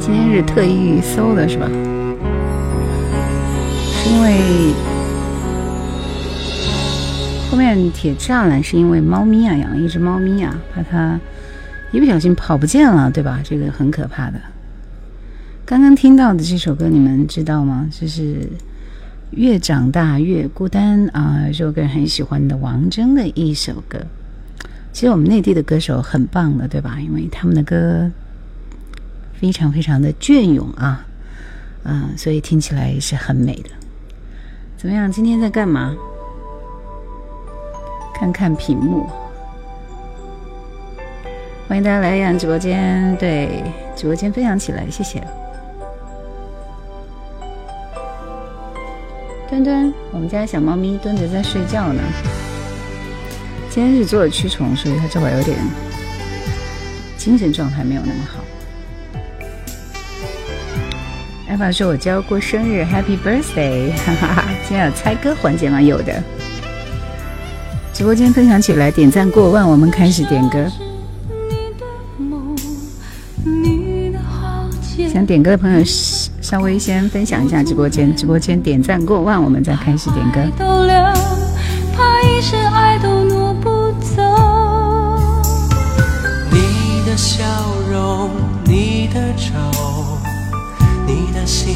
今天是特意搜的是吧？是因为后面铁栅栏是因为猫咪啊，养了一只猫咪啊，怕它一不小心跑不见了，对吧？这个很可怕的。刚刚听到的这首歌你们知道吗？就是越长大越孤单啊，个人很喜欢的王铮的一首歌。其实我们内地的歌手很棒的，对吧？因为他们的歌非常非常的隽永啊，嗯，所以听起来也是很美的。怎么样？今天在干嘛？看看屏幕。欢迎大家来杨直播间，对，直播间分享起来，谢谢。墩墩，我们家小猫咪蹲着在睡觉呢。今天是做了驱虫，所以他这会儿有点精神状态没有那么好。艾玛说：“我就要过生日，Happy Birthday！” 哈哈，今天有猜歌环节吗？有的。直播间分享起来，点赞过万，我们开始点歌。想点歌的朋友稍微先分享一下直播间，直播间点赞过万，我们再开始点歌。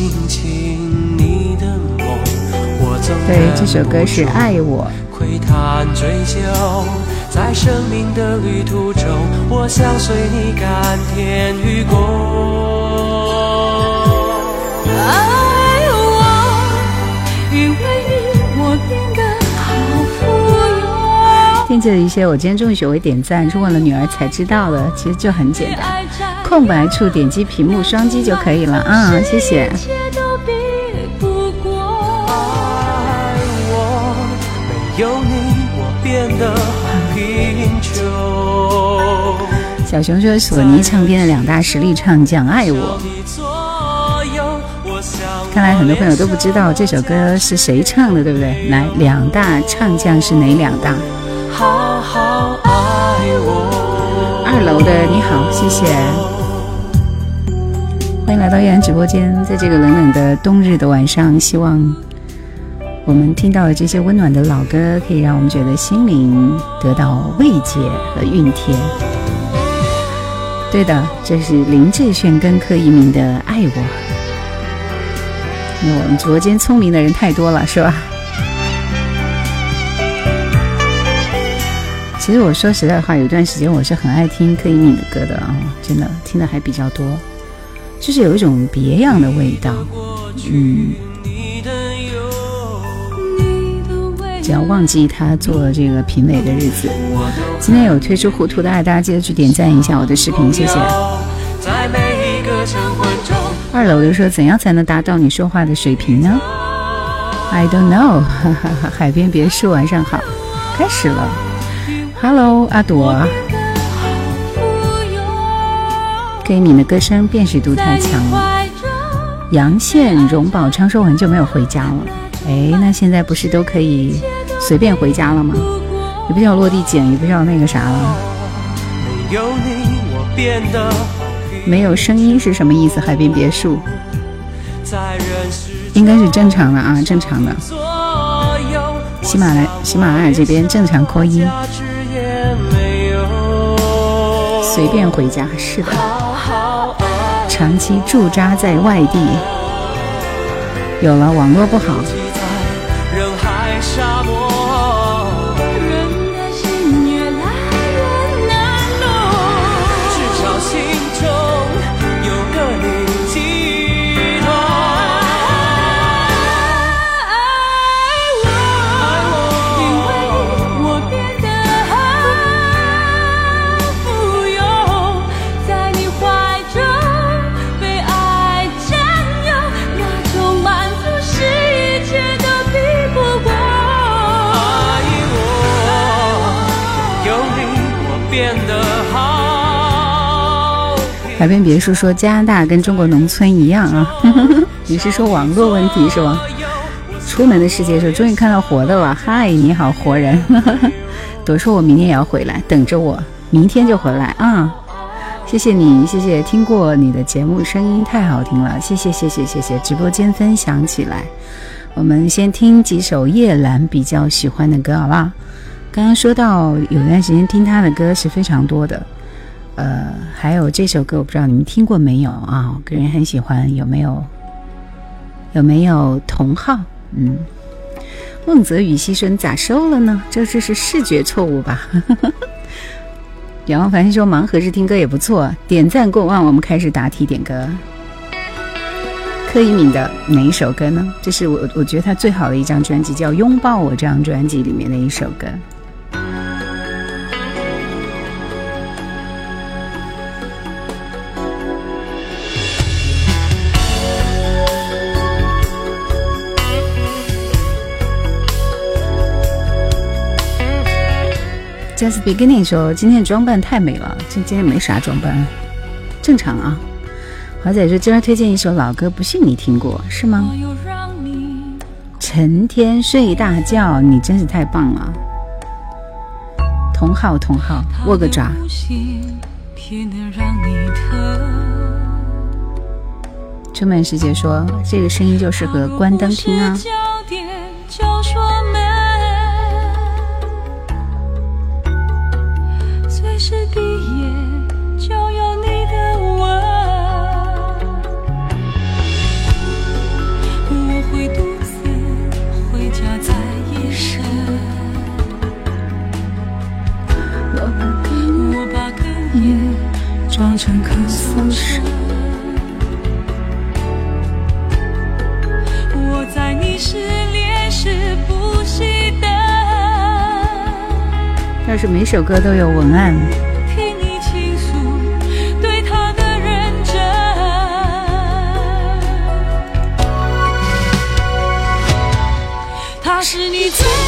亲亲你的梦我怎对这首歌是爱我窥探追究，在生命的旅途中我想随你甘甜与共爱我因为你我变得好富有听见了一些我今天终于学会点赞是问了女儿才知道的其实就很简单空白处点击屏幕双击就可以了啊！谢谢。小熊说：“索尼唱片的两大实力唱将，爱我。”看来很多朋友都不知道这首歌是谁唱的，对不对？来，两大唱将是哪两大？二楼的你好，谢谢。欢迎来到燕安直播间。在这个冷冷的冬日的晚上，希望我们听到的这些温暖的老歌，可以让我们觉得心灵得到慰藉和熨帖。对的，这是林志炫跟柯以敏的《爱我》。我们直播间聪明的人太多了，是吧？其实我说实在话，有段时间我是很爱听柯以敏的歌的啊，真的听的还比较多。就是有一种别样的味道，嗯，只要忘记他做这个评委的日子。今天有推出《糊涂的爱》，大家记得去点赞一下我的视频，谢谢。二楼就说怎样才能达到你说话的水平呢？I don't know。海边别墅，晚上好，开始了。Hello，阿朵。对你的歌声辨识度太强了。阳羡荣宝昌说完就没有回家了。哎，那现在不是都可以随便回家了吗？也不叫落地检，也不叫那个啥了。没有声音是什么意思？海边别墅应该是正常的啊，正常的。喜马拉喜马拉雅这边正常扩音，随便回家是的。长期驻扎在外地，有了网络不好。海边别墅说：“加拿大跟中国农村一样啊，你是说网络问题是吗？”出门的世界说：“终于看到活的了，嗨，你好，活人。”朵说：“我明天也要回来，等着我，明天就回来啊！”谢谢你，谢谢听过你的节目，声音太好听了，谢谢谢谢谢谢，直播间分享起来。我们先听几首叶兰比较喜欢的歌，好不好？刚刚说到有段时间听他的歌是非常多的。呃，还有这首歌，我不知道你们听过没有啊？我个人很喜欢，有没有？有没有同号？嗯，孟泽宇牺牲咋收了呢？这这是视觉错误吧？杨 凡说盲盒式听歌也不错，点赞过万，我们开始答题点歌。柯以敏的哪一首歌呢？这是我我觉得他最好的一张专辑，叫《拥抱我》这张专辑里面的一首歌。在《Begin》n n i g 说今天的装扮太美了，今今天没啥装扮，正常啊。华仔说今儿推荐一首老歌，不信你听过是吗？成天睡大觉，你真是太棒了。同号同号，握个爪。春满世界说这个声音就适合关灯听啊。我在你失恋时不熄灯。要是每首歌都有文案。你是最。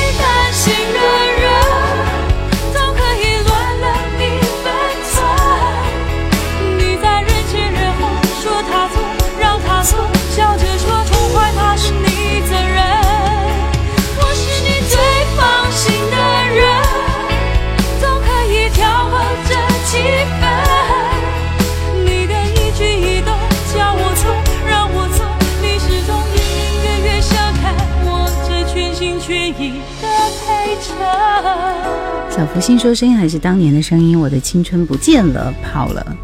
吴心说：“声音还是当年的声音，我的青春不见了，跑了。”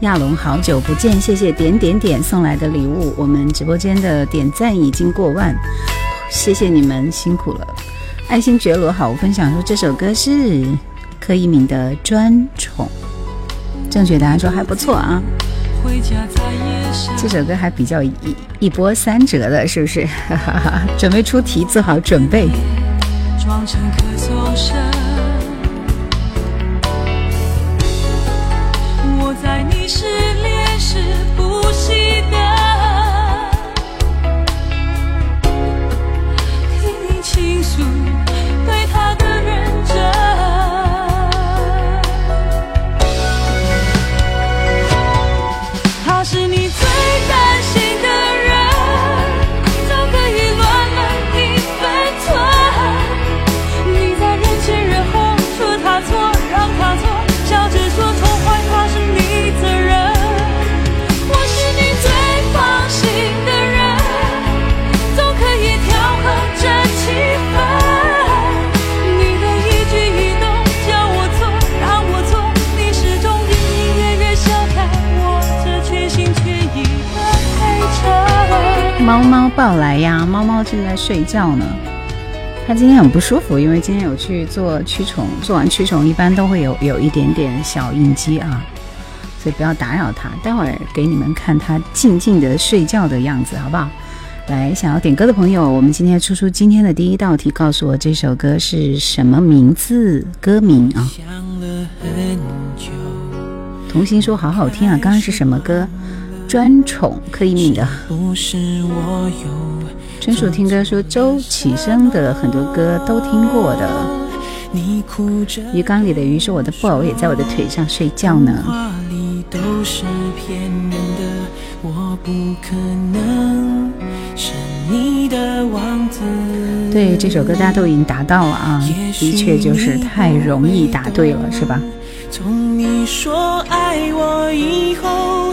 亚龙，好久不见，谢谢点点点送来的礼物。我们直播间的点赞已经过万，谢谢你们辛苦了。爱新觉罗，好，分享说这首歌是柯以敏的专宠。正确答案说还不错啊，这首歌还比较一一波三折的，是不是？哈哈哈，准备出题，做好准备。装成抱来呀，猫猫正在睡觉呢。它今天很不舒服，因为今天有去做驱虫，做完驱虫一般都会有有一点点小应激啊，所以不要打扰它。待会儿给你们看它静静的睡觉的样子，好不好？来，想要点歌的朋友，我们今天出出今天的第一道题，告诉我这首歌是什么名字，歌名啊。童心说好好听啊，刚刚是什么歌？专宠可以的，纯属听歌说周启生的很多歌都听过的。鱼缸里的鱼是我的布偶，也在我的腿上睡觉呢。对这首歌，大家都已经答到了啊，的确就是太容易答对了，是吧？从你说爱我以后。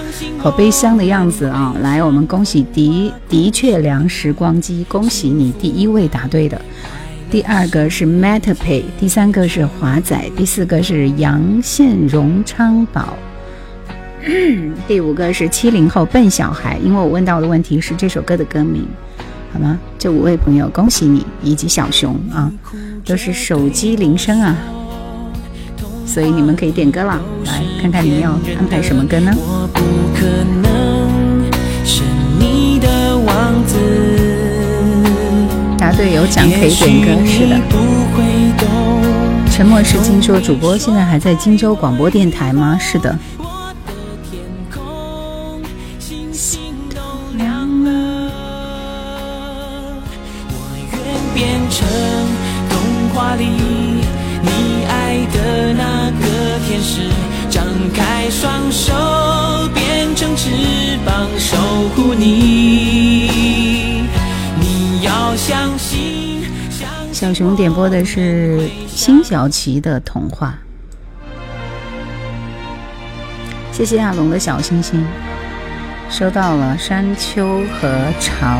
好悲伤的样子啊！来，我们恭喜的的确良时光机，恭喜你第一位答对的。第二个是 Matt Pay，第三个是华仔，第四个是杨宪荣昌宝，第五个是七零后笨小孩。因为我问到的问题是这首歌的歌名，好吗？这五位朋友，恭喜你以及小熊啊，都是手机铃声啊。所以你们可以点歌了，来看看你要安排什么歌呢？答对有奖，可以点歌，是的。沉默是金，说主播现在还在荆州广播电台吗？是的。你爱的那个天使张开双手变成翅膀守护你你要相信相信小熊点播的是辛晓琪的童话谢谢亚龙的小星星收到了山丘和潮。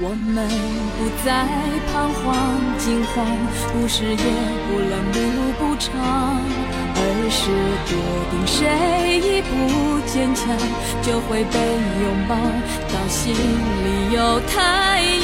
我们不再彷徨惊慌，不是夜不冷，路不长，而是决定谁一不坚强，就会被拥抱到心里有太阳。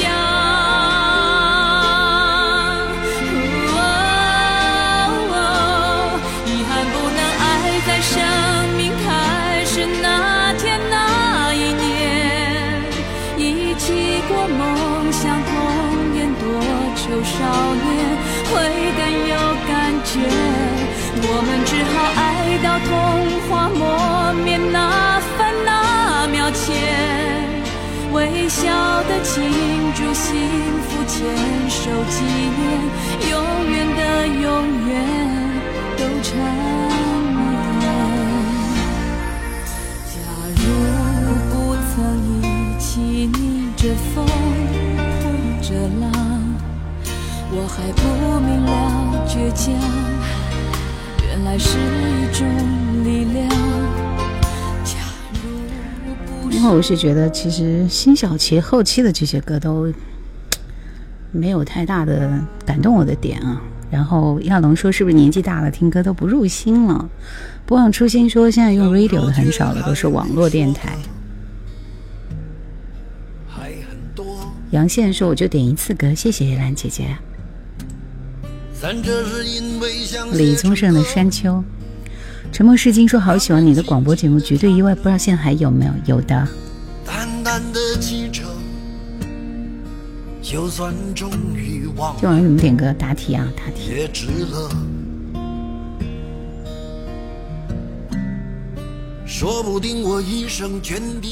到童话磨灭那分那秒前，微笑的庆祝幸福牵手纪念，永远的永远都缠绵。假如不曾一起逆着风，碰着浪，我还不明了倔强。来是一种力量。因为我是觉得，其实辛晓琪后期的这些歌都没有太大的感动我的点啊。然后亚龙说，是不是年纪大了听歌都不入心了？不忘初心说，现在用 radio 的很少了，都是网络电台。杨宪说，我就点一次歌，谢谢兰姐姐。李宗盛的《山丘》，沉默是金说好喜欢你的广播节目，绝对意外，不知道现在还有没有有的。淡淡的今晚你们点歌答题啊，答题。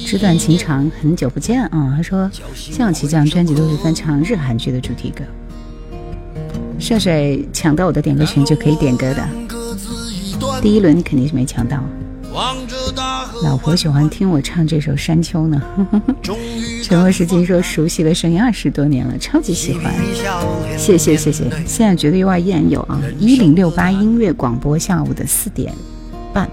纸短情长，很久不见啊，他说像我这样专辑都是翻唱日韩剧的主题歌。帅谁抢到我的点歌群就可以点歌的？第一轮你肯定是没抢到。老婆喜欢听我唱这首《山丘》呢。沉默是金说熟悉的声音二十多年了，超级喜欢。谢谢谢谢，现在绝对有啊！一零六八音乐广播下午的四点半。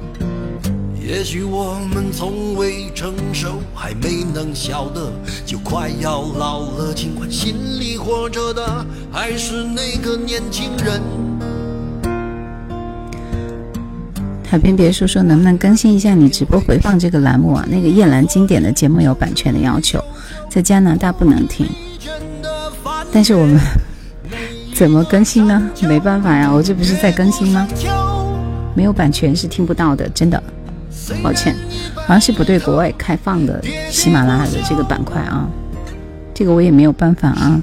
也许我们从未成熟，还没能晓得，就快要老了。尽管心里活着的还是那个年轻人。海边别墅说：“能不能更新一下你直播回放这个栏目啊？那个叶兰经典的节目有版权的要求，在加拿大不能听。但是我们怎么更新呢？没办法呀，我这不是在更新吗？没有版权是听不到的，真的。”抱歉好像是不对国外开放的喜马拉雅的这个板块啊这个我也没有办法啊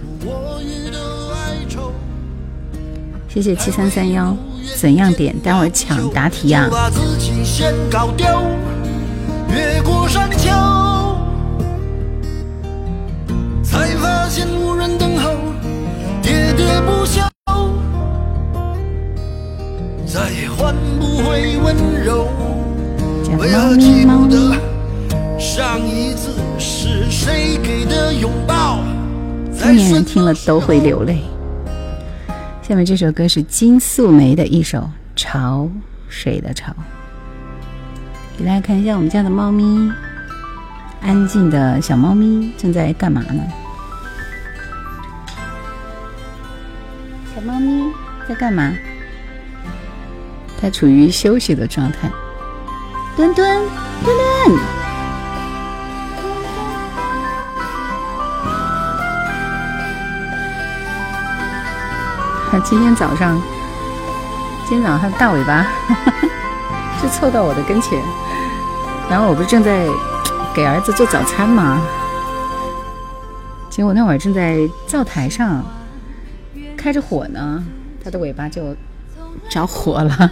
谢谢七三三幺怎样点待会儿抢答题呀越过山丘才发现无人等候喋喋不休再也换不回温柔上一次是谁给的拥抱？成年人听了都会流泪。下面这首歌是金素梅的一首《潮水的潮》，给大家看一下我们家的猫咪，安静的小猫咪正在干嘛呢？小猫咪在干嘛？它处于休息的状态。墩墩，墩墩。今天早上，今天早它大尾巴 就凑到我的跟前，然后我不是正在给儿子做早餐吗？结果那会儿正在灶台上开着火呢，它的尾巴就着火了。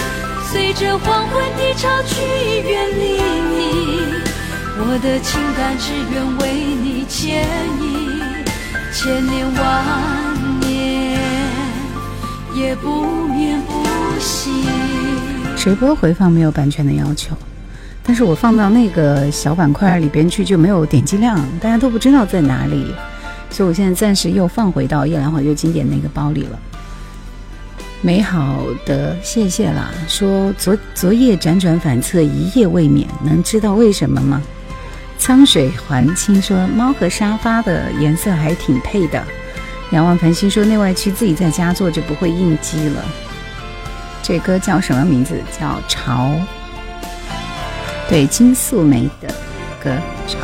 随着黄昏的潮去远离你，我的情感只愿为你牵引，千年万年也不眠不息。直播回放没有版权的要求。但是我放到那个小板块里边去就没有点击量，大家都不知道在哪里，所以我现在暂时又放回到《夜兰华又经典》那个包里了。美好的，谢谢啦。说昨昨夜辗转反侧，一夜未眠，能知道为什么吗？沧水环清说，猫和沙发的颜色还挺配的。仰望繁星说，内外区自己在家做就不会应激了。这歌叫什么名字？叫《潮》。对，金素梅的歌《潮》。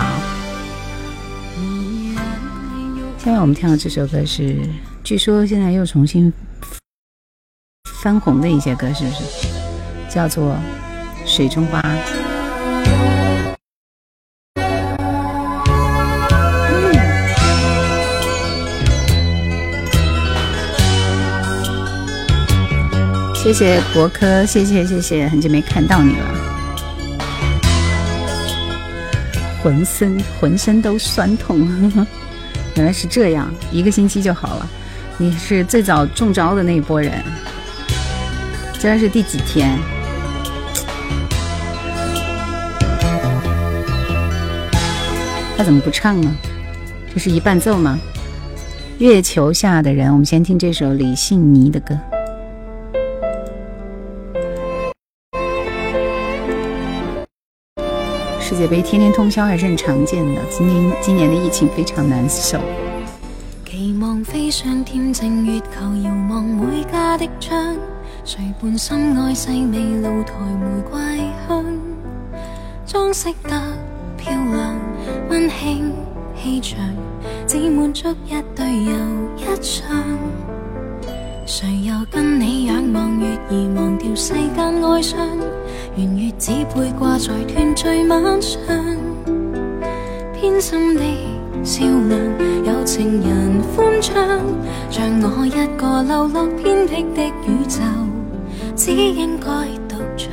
下面我们听到这首歌是，据说现在又重新。当红的一些歌是不是叫做《水中花》？谢谢博科，谢谢谢谢，很久没看到你了，浑身浑身都酸痛，原来是这样，一个星期就好了。你是最早中招的那一波人。今天是第几天？他怎么不唱呢？这是一伴奏吗？月球下的人，我们先听这首李信尼的歌。世界杯天天通宵还是很常见的，今年今年的疫情非常难受。期望望上天月球，遥每家的窗。谁伴深爱细味露台玫瑰香，装饰得漂亮温馨气场，只满足一对又一双。谁又跟你仰望月儿，忘掉世间哀伤，圆月只配挂在团聚晚上。偏心的笑亮，有情人欢唱，像我一个流落偏僻的宇宙。只唱。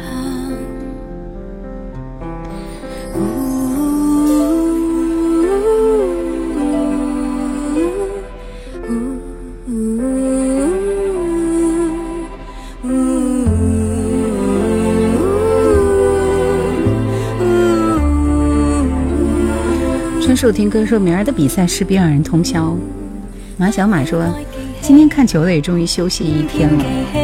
春树听哥说，明儿的比赛势必让人通宵。马小马说，今天看球的也终于休息一天了。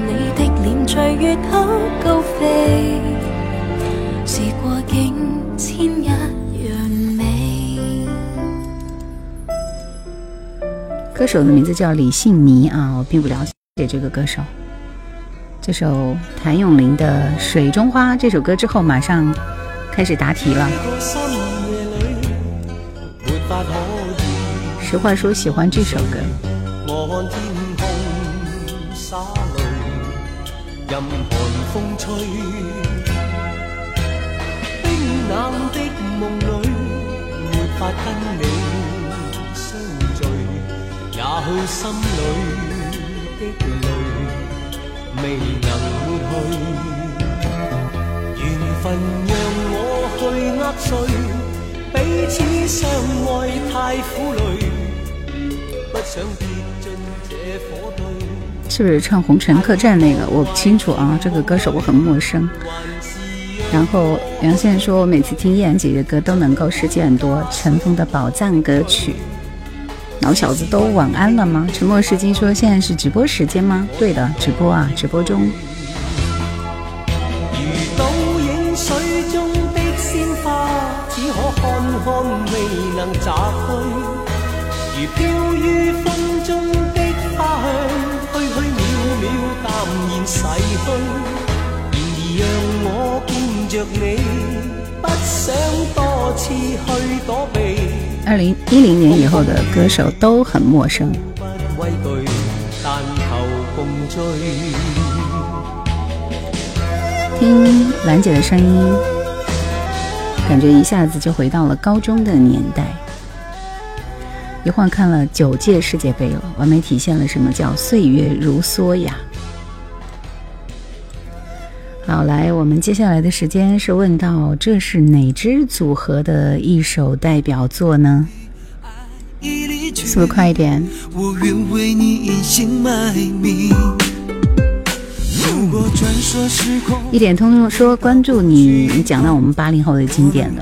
月高飞。过美。歌手的名字叫李信倪啊，我并不了解这个歌手。这首谭咏麟的《水中花》这首歌之后，马上开始答题了。实话说，喜欢这首歌。风吹，冰冷的梦里，没法跟你相聚。也许心里的泪未能抹去，缘分让我去握碎，彼此相爱太苦累，不想跌进这火堆。是不是唱《红尘客栈》那个？我不清楚啊，这个歌手我很陌生。然后杨倩说：“我每次听叶兰姐姐的歌都能够收集很多尘封的宝藏歌曲。”老小子都晚安了吗？沉默是金说：“现在是直播时间吗？”对的，直播啊，直播中。如中的花香，渺淡然逝去，然而让我见着你，不想多次去躲避。二零一零年以后的歌手都很陌生，不畏对，但求共追。听兰姐的声音，感觉一下子就回到了高中的年代。一晃看了九届世界杯了，完美体现了什么叫岁月如梭呀！好，来，我们接下来的时间是问到这是哪支组合的一首代表作呢？是不是快一点？我愿为你一点通通说，关注你，你讲到我们八零后的经典的。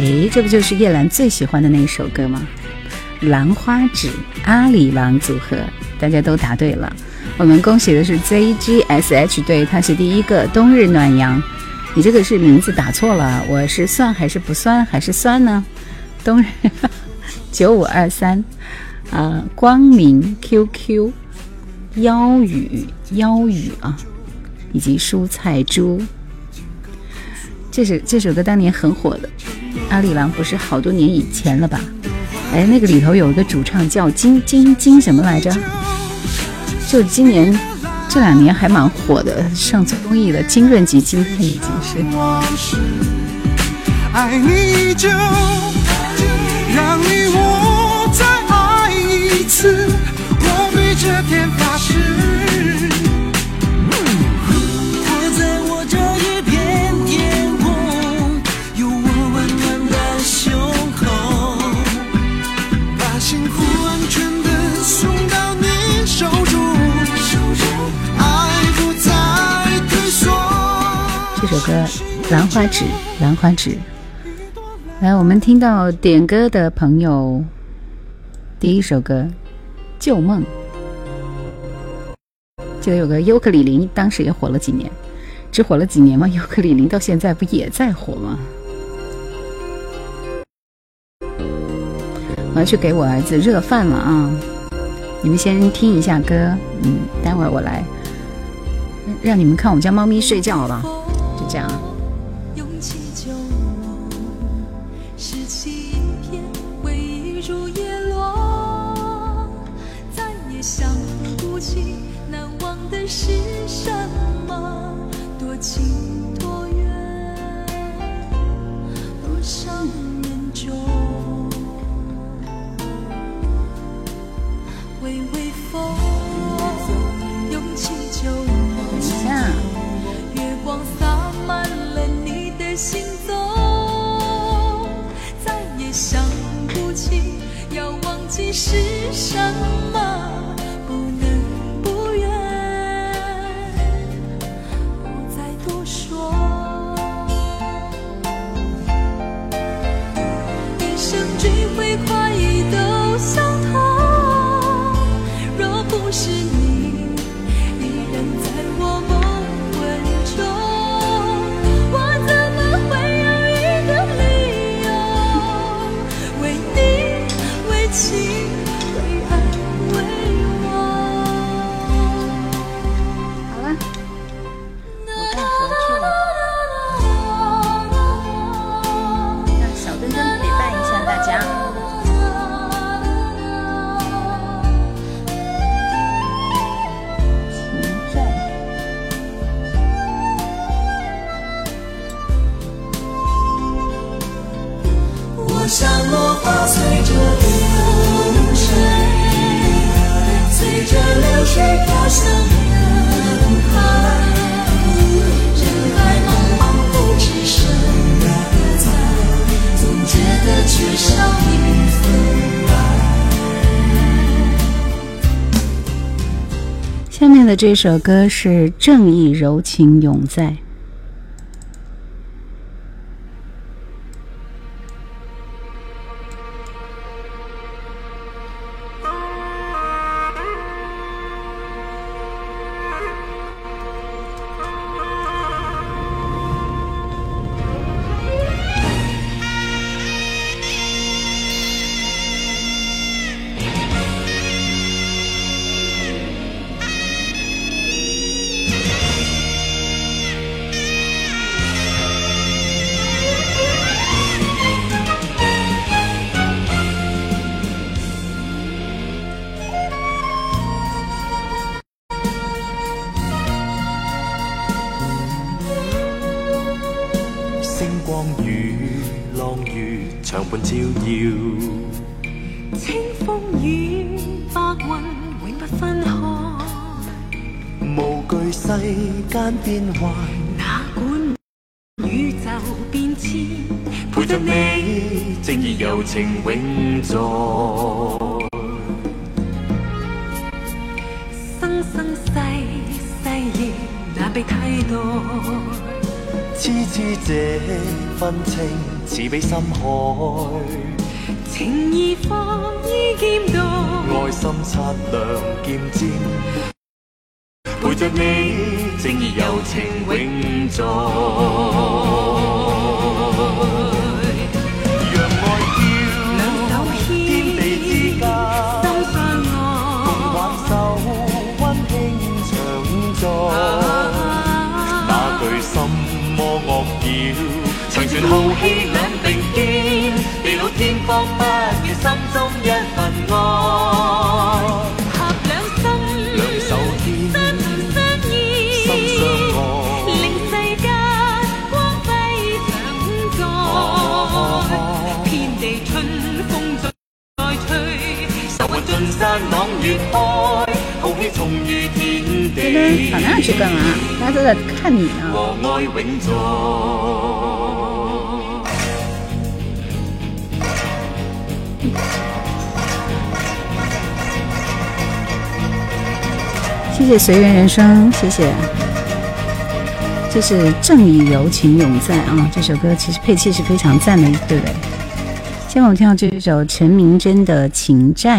哎，这不就是叶兰最喜欢的那首歌吗？《兰花指》，阿里郎组合，大家都答对了。我们恭喜的是 ZGSH 队，他是第一个。冬日暖阳，你这个是名字打错了，我是算还是不算还是算呢？冬日九五二三，啊，光明 QQ 妖语妖语啊，以及蔬菜猪。这首这首歌当年很火的，《阿里郎》不是好多年以前了吧？哎，那个里头有一个主唱叫金金金什么来着？就今年这两年还蛮火的，上综艺的金润吉，金已经是。爱爱你你让我我再一次，对首歌《兰花指》，兰花指。来，我们听到点歌的朋友，第一首歌《旧梦》，记得有个尤克里里，当时也火了几年，只火了几年吗？尤克里里到现在不也在火吗？我要去给我儿子热饭了啊！你们先听一下歌，嗯，待会儿我来，让你们看我家猫咪睡觉吧。就这样，勇气就我拾起一片回忆，如叶落，再也想不起难忘的是什么。多情多怨。多少人中。为我。心中再也想不起要忘记是什么。下面的这首歌是《正义柔情永在》。情永在，生生世世亦难被替代。痴痴这份情似比深海，情义放于剑道，爱心擦亮剑尖。干嘛？大家都在看你呢。谢谢随缘人生，谢谢。这是《正义柔情永在》啊，这首歌其实配器是非常赞的，对不对？现在我们听到这首陈明真的《情债》。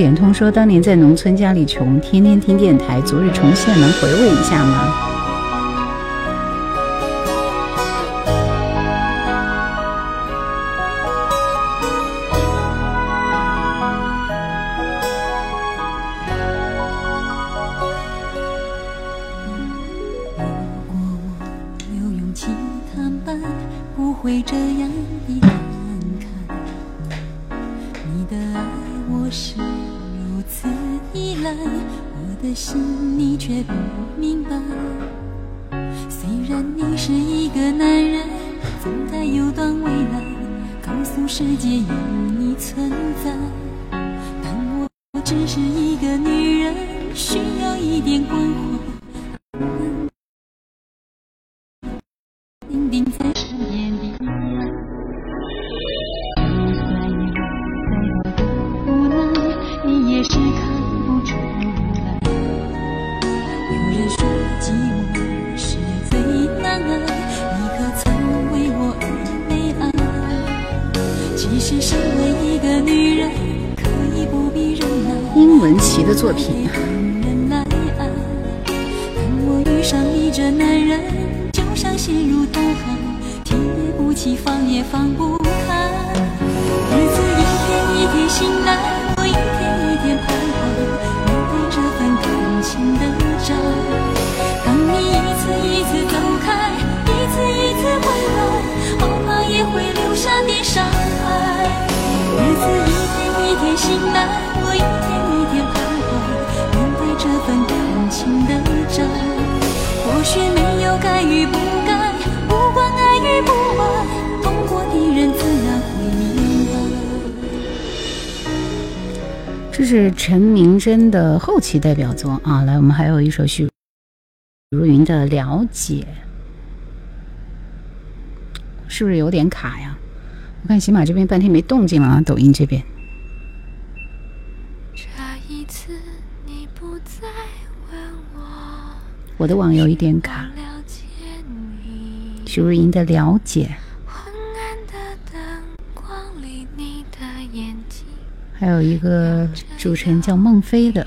联通说，当年在农村家里穷，天天听电台。昨日重现，能回味一下吗？如果我有勇气坦白，不会这样。的心，你却不明白。虽然你是一个男人，总该有段未来，告诉世界有你存在。但我只是一个女人，需要一点光。代表作啊，来，我们还有一首许茹云的《了解》，是不是有点卡呀？我看喜马这边半天没动静了，啊，抖音这边。我的网有一点卡。许茹芸的《了解》。还有一个主持人叫孟非的。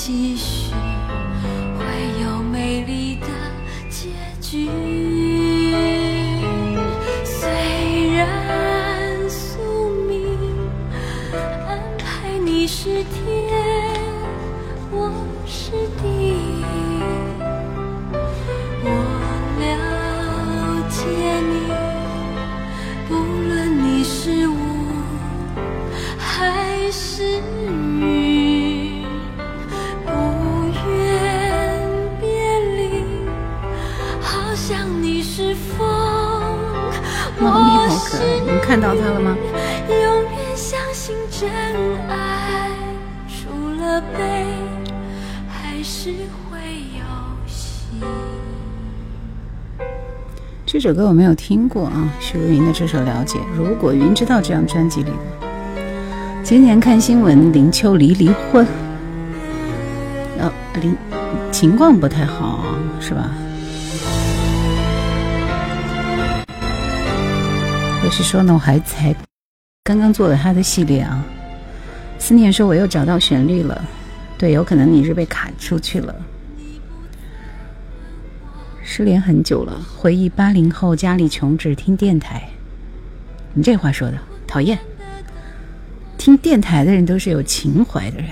继续。这首歌我没有听过啊，许茹芸的这首《了解》。如果云知道这张专辑里的，今年看新闻林秋离离婚，呃林情况不太好是吧？我是说呢，我还才刚刚做了他的系列啊。思念说我又找到旋律了，对，有可能你是被卡出去了。失联很久了，回忆八零后家里穷，只听电台。你这话说的讨厌。听电台的人都是有情怀的人。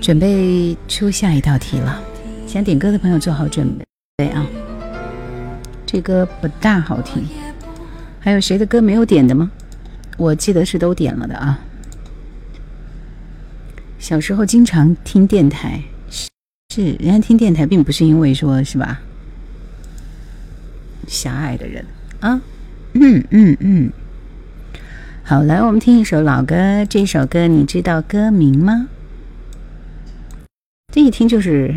准备出下一道题了，想点歌的朋友做好准备啊。这歌不大好听。还有谁的歌没有点的吗？我记得是都点了的啊。小时候经常听电台。是，人家听电台并不是因为说是吧？狭隘的人啊，嗯嗯嗯。好，来，我们听一首老歌。这首歌你知道歌名吗？这一听就是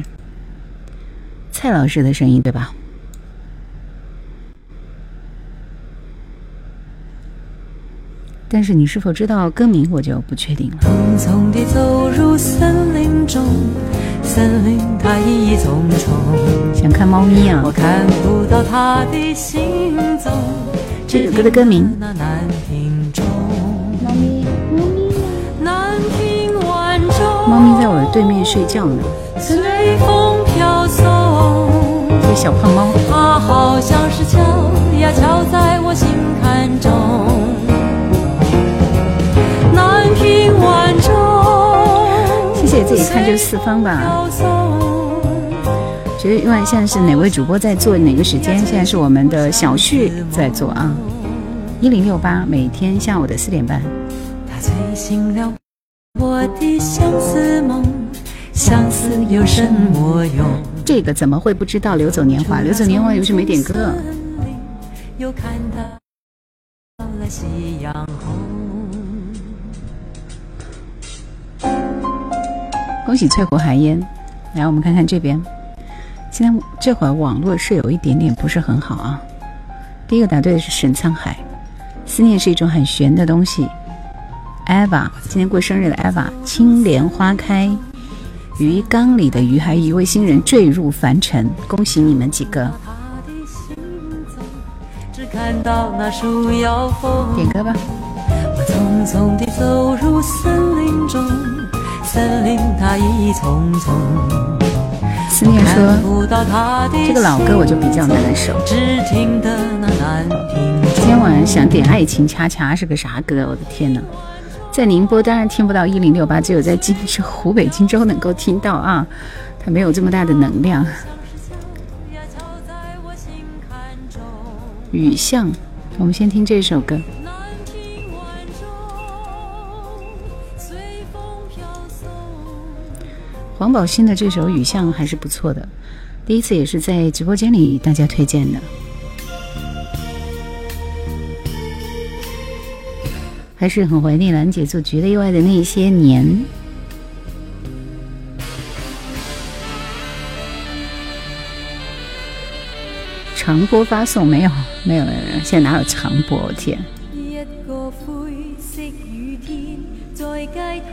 蔡老师的声音，对吧？但是你是否知道歌名，我就不确定了。匆匆地走入森林中。森林它意义重重。想看猫咪啊！这首歌的歌名。猫咪猫咪，猫咪在我的对面睡觉呢。随风飘送。这小胖猫。它好像是敲呀敲在我心坎中。南屏晚钟。自己看就是四方吧。其实，因为现在是哪位主播在做？哪个时间？现在是我们的小旭在做啊。一零六八，每天下午的四点半。这个怎么会不知道？流走年华，流走年华，又是没点歌。恭喜翠湖寒烟，来我们看看这边。现在这会儿网络是有一点点不是很好啊。第一个答对的是沈沧海，思念是一种很玄的东西。Eva 今天过生日的 Eva，青莲花开，鱼缸里的鱼，还一位新人坠入凡尘，恭喜你们几个。点歌吧。我匆匆地走入森林中，思念说：“这个老歌我就比较难受。”今天晚上想点《爱情恰恰》是个啥歌？我的天哪，在宁波当然听不到一零六八，只有在荆湖北荆州能够听到啊，它没有这么大的能量。雨巷，我们先听这首歌。王宝新的这首《雨巷》还是不错的，第一次也是在直播间里大家推荐的，还是很怀念兰姐做《局内外》的那些年。长播发送没有？没有？没有？没有，现在哪有长播？天！一个灰色雨天在街头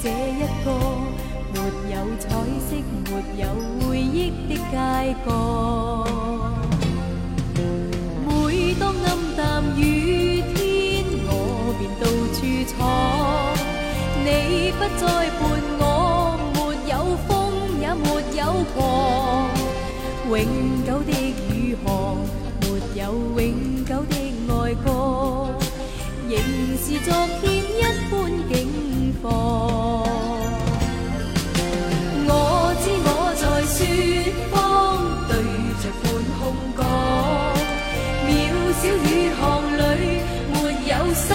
这一个没有彩色、没有回忆的街角，每当暗淡雨天，我便到处闯。你不再伴我，没有风也没有光，永久的雨巷，没有永久的爱歌。仍是昨天一般境况。我知我在雪谎，对着半空讲，渺小宇航里没有失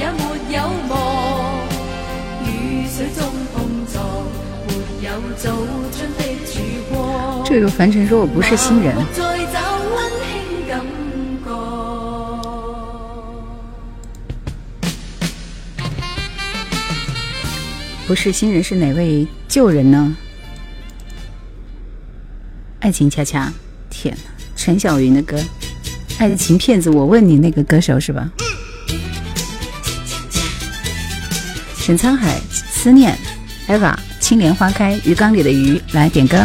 也没有忘，雨水中碰撞，没有早春的曙光。这个凡尘说我不是新人。不是新人是哪位旧人呢？爱情恰恰，天哪！陈小云的歌，《爱情骗子》，我问你那个歌手是吧？沈沧海，《思念》。eva，《青莲花开》。鱼缸里的鱼，来点歌。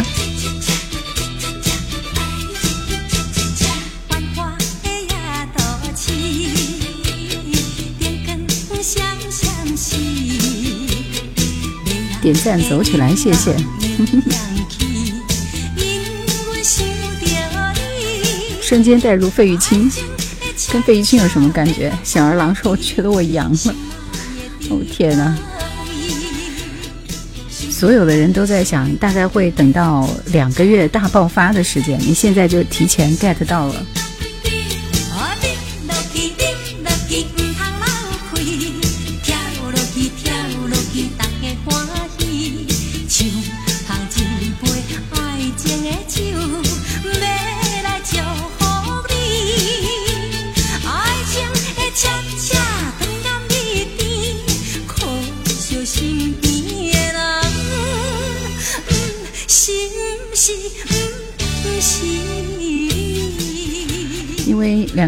点赞走起来，谢谢！瞬间带入费玉清，跟费玉清有什么感觉？小儿郎说：“我觉得我阳了。”哦天哪！所有的人都在想，大概会等到两个月大爆发的时间。你现在就提前 get 到了。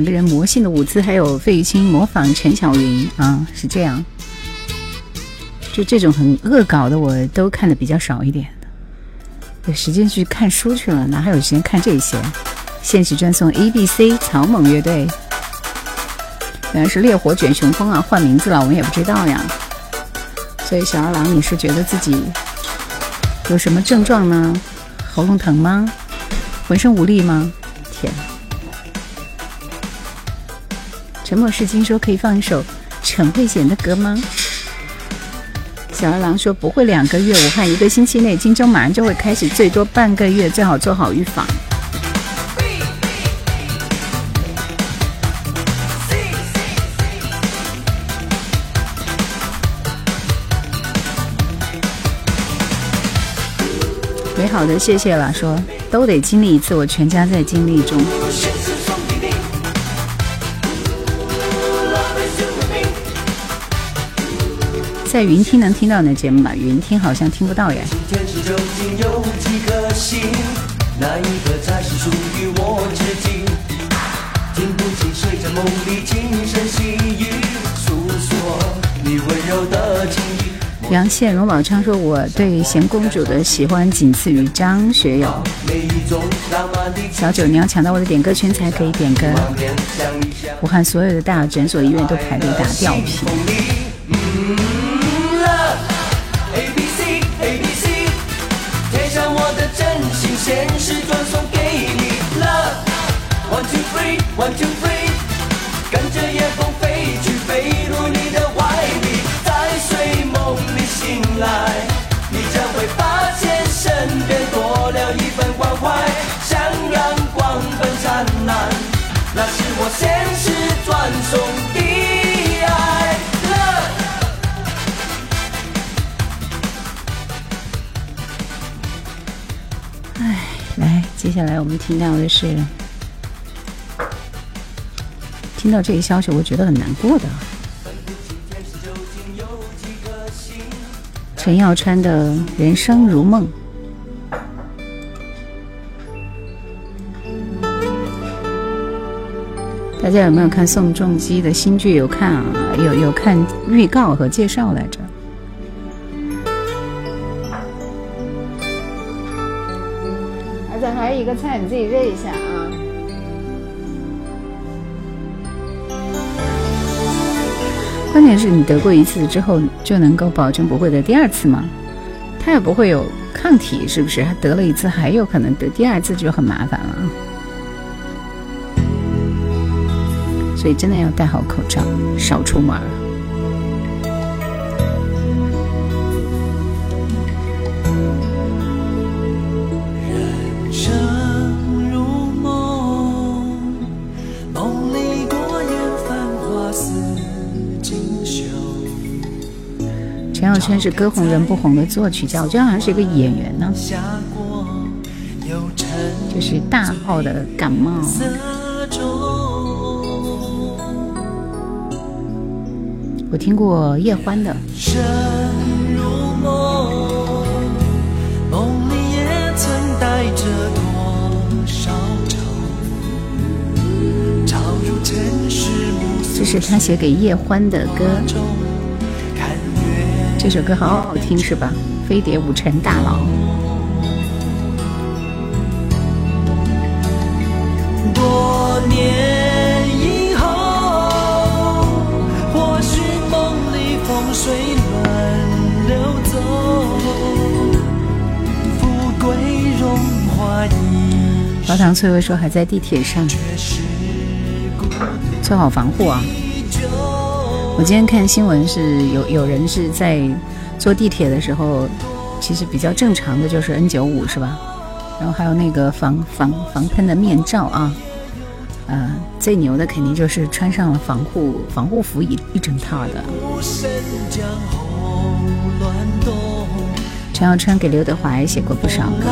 两个人魔性的舞姿，还有费玉清模仿陈小云啊，是这样。就这种很恶搞的，我都看的比较少一点。有时间去看书去了，哪还有时间看这些？限时专送 A、B、C 草蜢乐队，原来是《烈火卷雄风》啊，换名字了，我们也不知道呀。所以小二郎，你是觉得自己有什么症状呢？喉咙疼吗？浑身无力吗？沉默是金说可以放一首陈慧娴的歌吗？小二郎说不会，两个月武汉，一个星期内，金钟马上就会开始，最多半个月，最好做好预防。美好的，谢谢了。说都得经历一次，我全家在经历中。在云听能听到你的节目吗？云听好像听不到耶。杨倩、龙宝昌说，我对贤公主的喜欢仅次于张学友。小九，你要抢到我的点歌圈才可以点歌。武汉所有的大诊所、医院都排队打吊瓶。现实专送给你，Love one two three one two three，跟着夜风飞去，飞入你的怀里，在睡梦里醒来，你将会发现身边多了一份关怀，像阳光般灿烂，那是我现实专送。接下来我们听到的是，听到这个消息，我觉得很难过的。陈耀川的《人生如梦》，大家有没有看宋仲基的新剧？有看啊？有有看预告和介绍来着？菜你自己热一下啊！关键是你得过一次之后就能够保证不会得第二次吗？他也不会有抗体，是不是？得了一次还有可能得第二次就很麻烦了。所以真的要戴好口罩，少出门。朋友圈是歌红人不红的作曲家，我觉得好像是一个演员呢，就是大号的感冒。我听过叶欢的，这是他写给叶欢的歌。这首歌好好听是吧？飞碟五成大佬。多年以后，或许梦里风水轮流富贵荣华糖翠微说还在地铁上，做好防护啊。我今天看新闻是有有人是在坐地铁的时候，其实比较正常的就是 N95 是吧？然后还有那个防防防喷的面罩啊，呃，最牛的肯定就是穿上了防护防护服一一整套的。陈小春给刘德华也写过不少歌，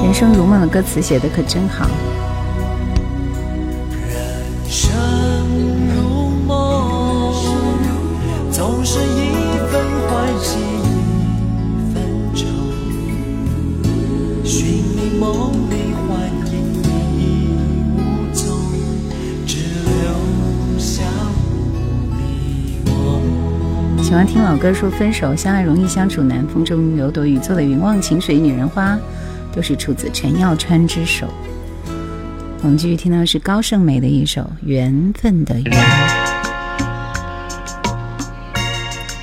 《人生如梦》的歌词写的可真好。喜欢听老歌，说分手、相爱容易相处难。风中有朵雨做的云，忘情水，女人花，都是出自陈耀川之手。我们继续听到是高胜美的一首《缘分的缘》。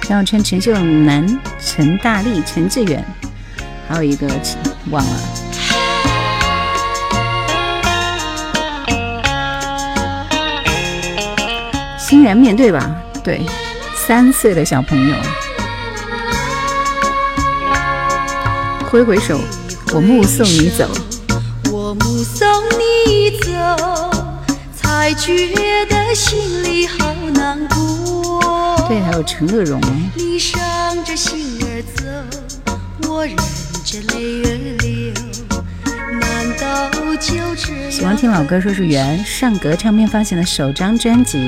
陈耀川、陈秀楠、陈大力、陈志远，还有一个忘了。欣然面对吧，对。三岁的小朋友，挥挥手，我目送你走。我目送你走，才觉得心里好难过。对，还有陈乐融。喜欢听老歌，说是原上格唱片发行的首张专辑。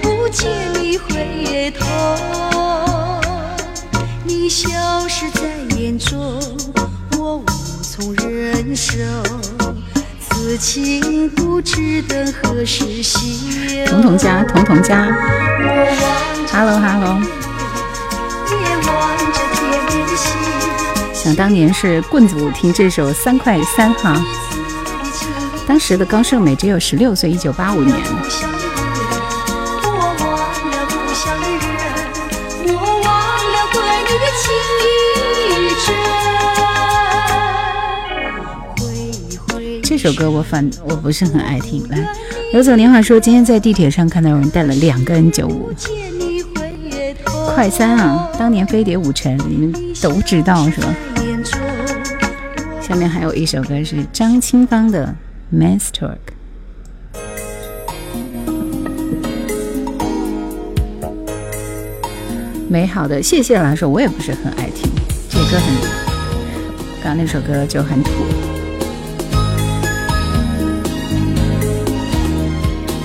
童童家，童童家，Hello Hello。想当年是棍子舞厅这首三块三哈，当时的高胜美只有十六岁，一九八五年。这首歌我反我不是很爱听。来，刘总您话说，今天在地铁上看到有人带了两个 N95，快三啊！当年飞碟五成，都知道是吧？下面还有一首歌是张清芳的《Man Talk》。美好的，谢谢来说，我也不是很爱听，这歌很，刚刚那首歌就很土。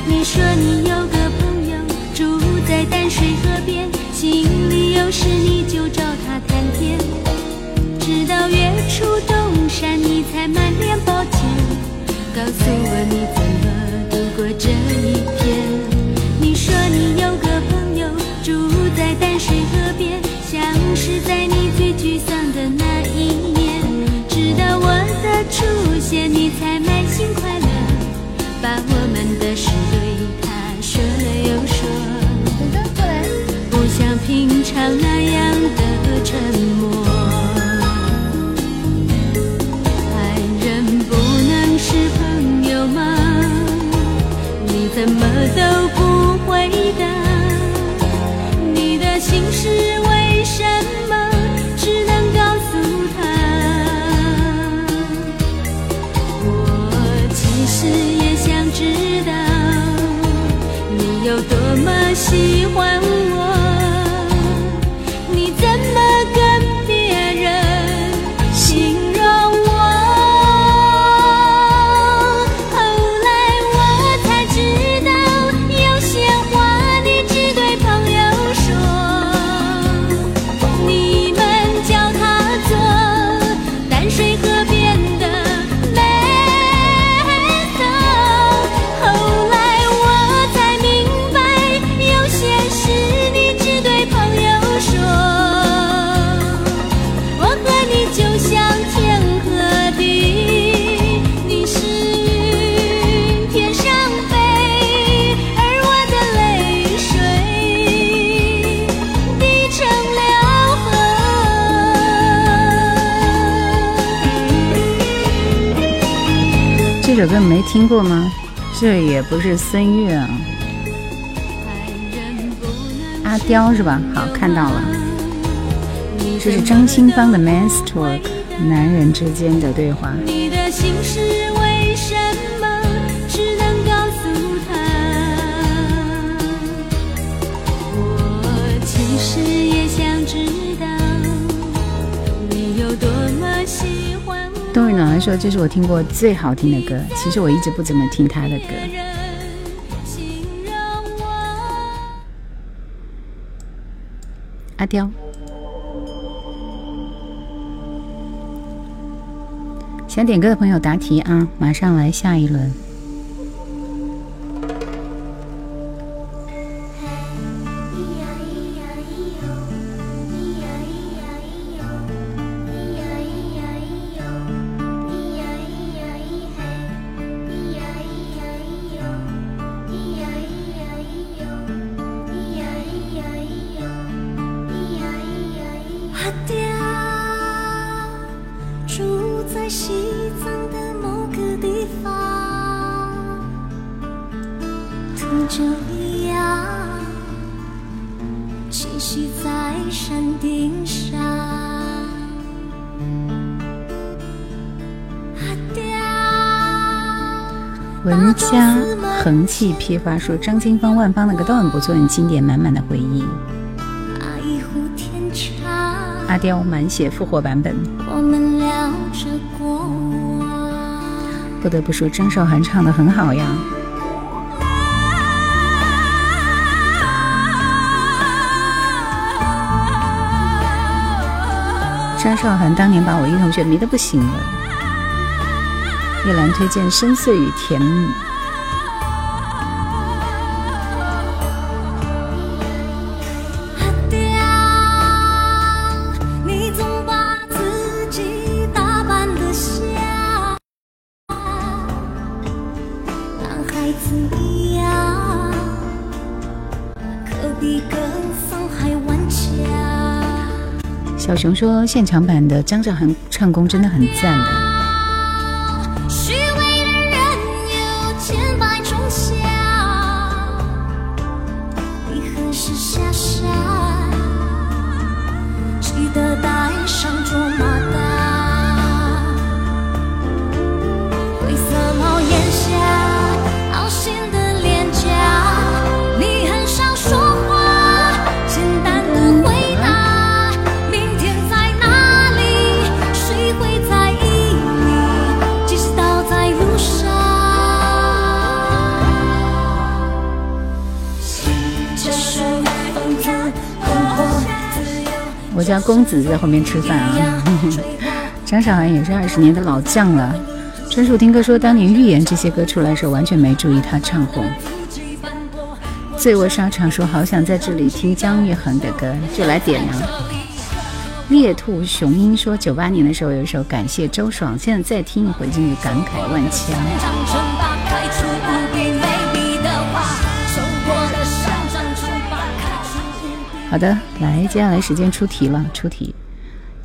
你说你有个朋友住在淡水河边，心里有事你就找他谈天，直到月出东山，你才满脸抱歉，告诉我你怎么。住在淡水河边，相识在你最沮丧的那一年，直到我的出现，你才满心快乐，把我们的事对他说了又说，不像平常那样的沉默。爱人不能是朋友吗？你怎么都不。是。这首歌你没听过吗？这也不是孙悦，啊，阿刁是吧？好，看到了，这是张清芳的《Man's Talk》，男人之间的对话。终于暖来说，这是我听过最好听的歌。其实我一直不怎么听他的歌。阿刁，想点歌的朋友答题啊，马上来下一轮。批发说张清芳、万芳那个都很不错，经典满满的回忆。阿刁满血复活版本。不得不说张韶涵唱的很好呀。张韶涵当年把我一同学迷的不行了。叶兰推荐《深色与甜蜜》。说现场版的张韶涵唱功真的很赞的。家公子在后面吃饭啊，张韶涵也是二十年的老将了。纯属听歌说当年预言这些歌出来的时候完全没注意他唱红。醉卧沙场说好想在这里听姜育恒的歌，就来点了。猎兔雄鹰说九八年的时候有一首感谢周爽，现在再听一回真是感慨万千。好的，来，接下来时间出题了。出题，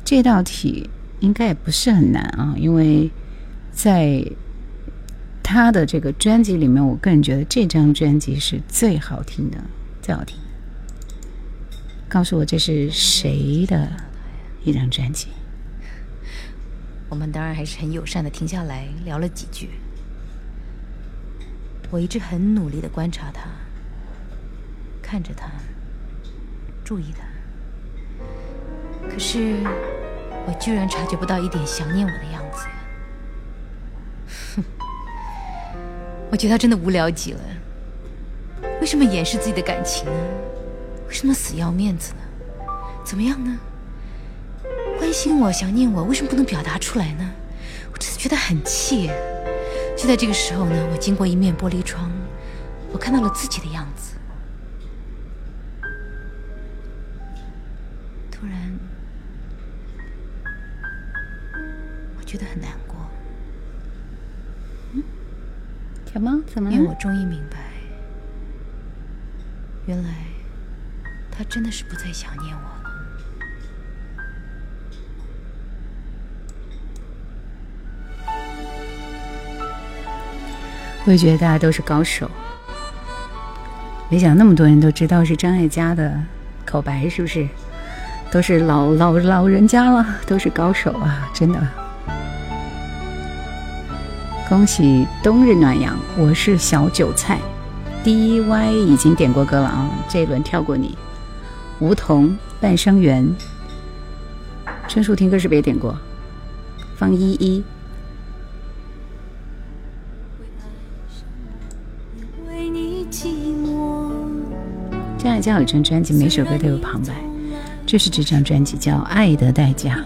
这道题应该也不是很难啊，因为在他的这个专辑里面，我个人觉得这张专辑是最好听的，最好听。告诉我这是谁的一张专辑？我们当然还是很友善的，停下来聊了几句。我一直很努力的观察他，看着他。注意的，可是我居然察觉不到一点想念我的样子呀！哼，我觉得他真的无聊极了。为什么掩饰自己的感情呢？为什么死要面子呢？怎么样呢？关心我、想念我，为什么不能表达出来呢？我真是觉得很气。就在这个时候呢，我经过一面玻璃窗，我看到了自己的样子。觉得很难过，小猫怎么？了？因为我终于明白，原来他真的是不再想念我了。我也觉得大家都是高手，没想那么多人都知道是张艾嘉的口白，是不是？都是老老老人家了，都是高手啊！真的。恭喜冬日暖阳，我是小韭菜，D Y 已经点过歌了啊，这一轮跳过你。梧桐半生缘，春树听歌是不是也点过？方依依。张也、张一成专辑每首歌都有旁白，这是这张专辑叫《爱的代价》。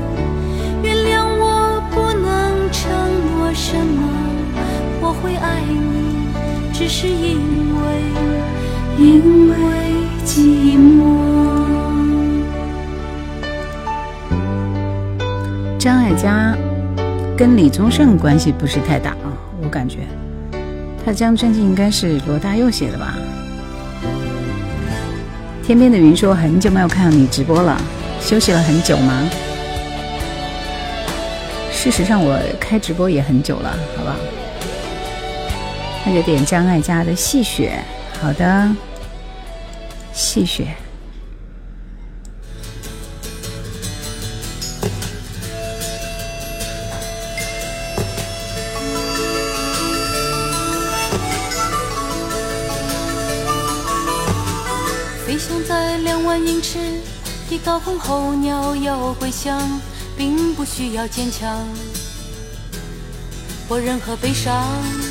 会爱你，只是因因为为寂寞。张艾嘉跟李宗盛关系不是太大啊，我感觉。他《将进酒》应该是罗大佑写的吧？天边的云说：“很久没有看到你直播了，休息了很久吗？”事实上，我开直播也很久了，好吧？那就点张艾嘉的《戏雪》，好的，《戏雪》。飞翔在两万英尺的高空，候鸟要归乡，并不需要坚强或任何悲伤。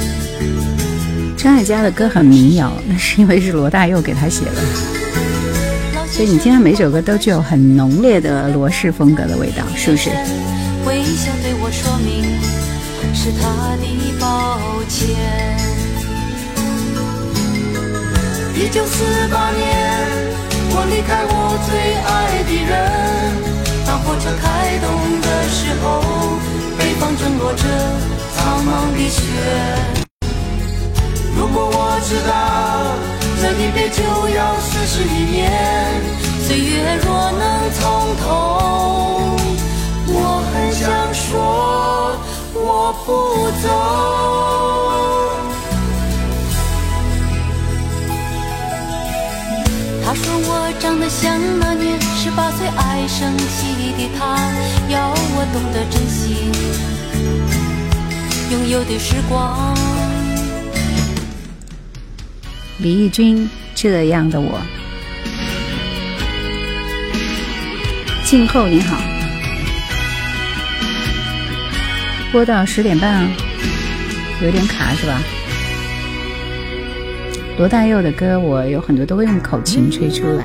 张艾嘉的歌很民谣那是因为是罗大佑给他写的所以你听他每首歌都具有很浓烈的罗氏风格的味道是不是会一笑对我说明是他的抱歉一九四八年我离开我最爱的人当火车开动的时候北方正落着苍茫的雪如果我知道这一别就要厮守一年，岁月若能从头，我很想说我不走。他说我长得像那年十八岁爱生气的他，要我懂得珍惜拥有的时光。李翊君这样的我，静候你好，播到十点半啊，有点卡是吧？罗大佑的歌我有很多都会用口琴吹出来，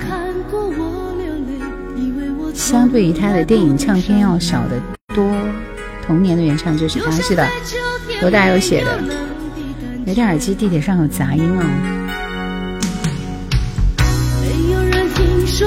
相对于他的电影唱片要少得多。童年的原唱就是他，是的，罗大佑写的。没戴耳机，地铁上有杂音哦。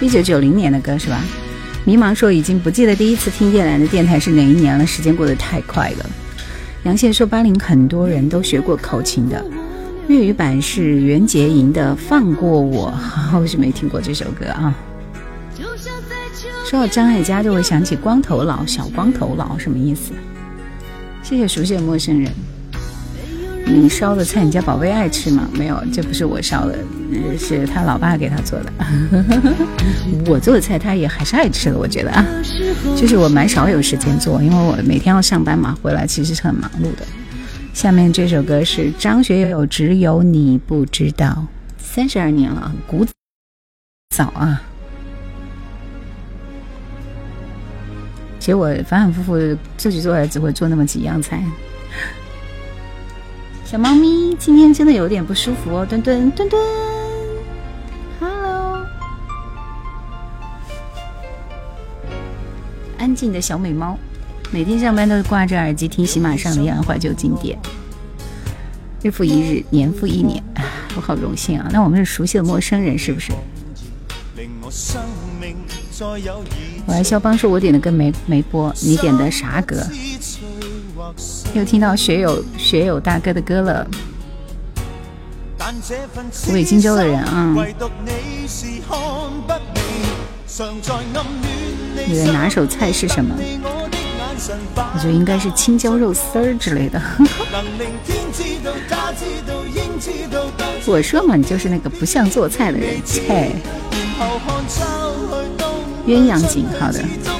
一九九零年的歌是吧？迷茫说已经不记得第一次听叶兰的电台是哪一年了，时间过得太快了。杨宪说八零很多人都学过口琴的，粤语版是袁洁莹的《放过我》，我是没听过这首歌啊。说到张艾嘉，就会想起光头佬，小光头佬什么意思？谢谢熟悉的陌生人。你烧的菜，你家宝贝爱吃吗？没有，这不是我烧的，是他老爸给他做的。我做的菜，他也还是爱吃的。我觉得啊，就是我蛮少有时间做，因为我每天要上班嘛，回来其实是很忙碌的。下面这首歌是张学友《只有你不知道》，三十二年了，古早啊。其实我反反复复自己做，也只会做那么几样菜。小猫咪今天真的有点不舒服哦，墩墩墩墩哈喽，安静的小美猫，每天上班都是挂着耳机听喜马上的《怀旧经典》，日复一日，年复一年，我好荣幸啊！那我们是熟悉的陌生人，是不是？我来肖邦，说，我点的歌没没播，你点的啥歌？又听到学友学友大哥的歌了，湖北荆州的人啊，你的拿手菜是什么？我觉得应该是青椒肉丝儿之类的。我说嘛，你就是那个不像做菜的人，切。鸳鸯井，好的。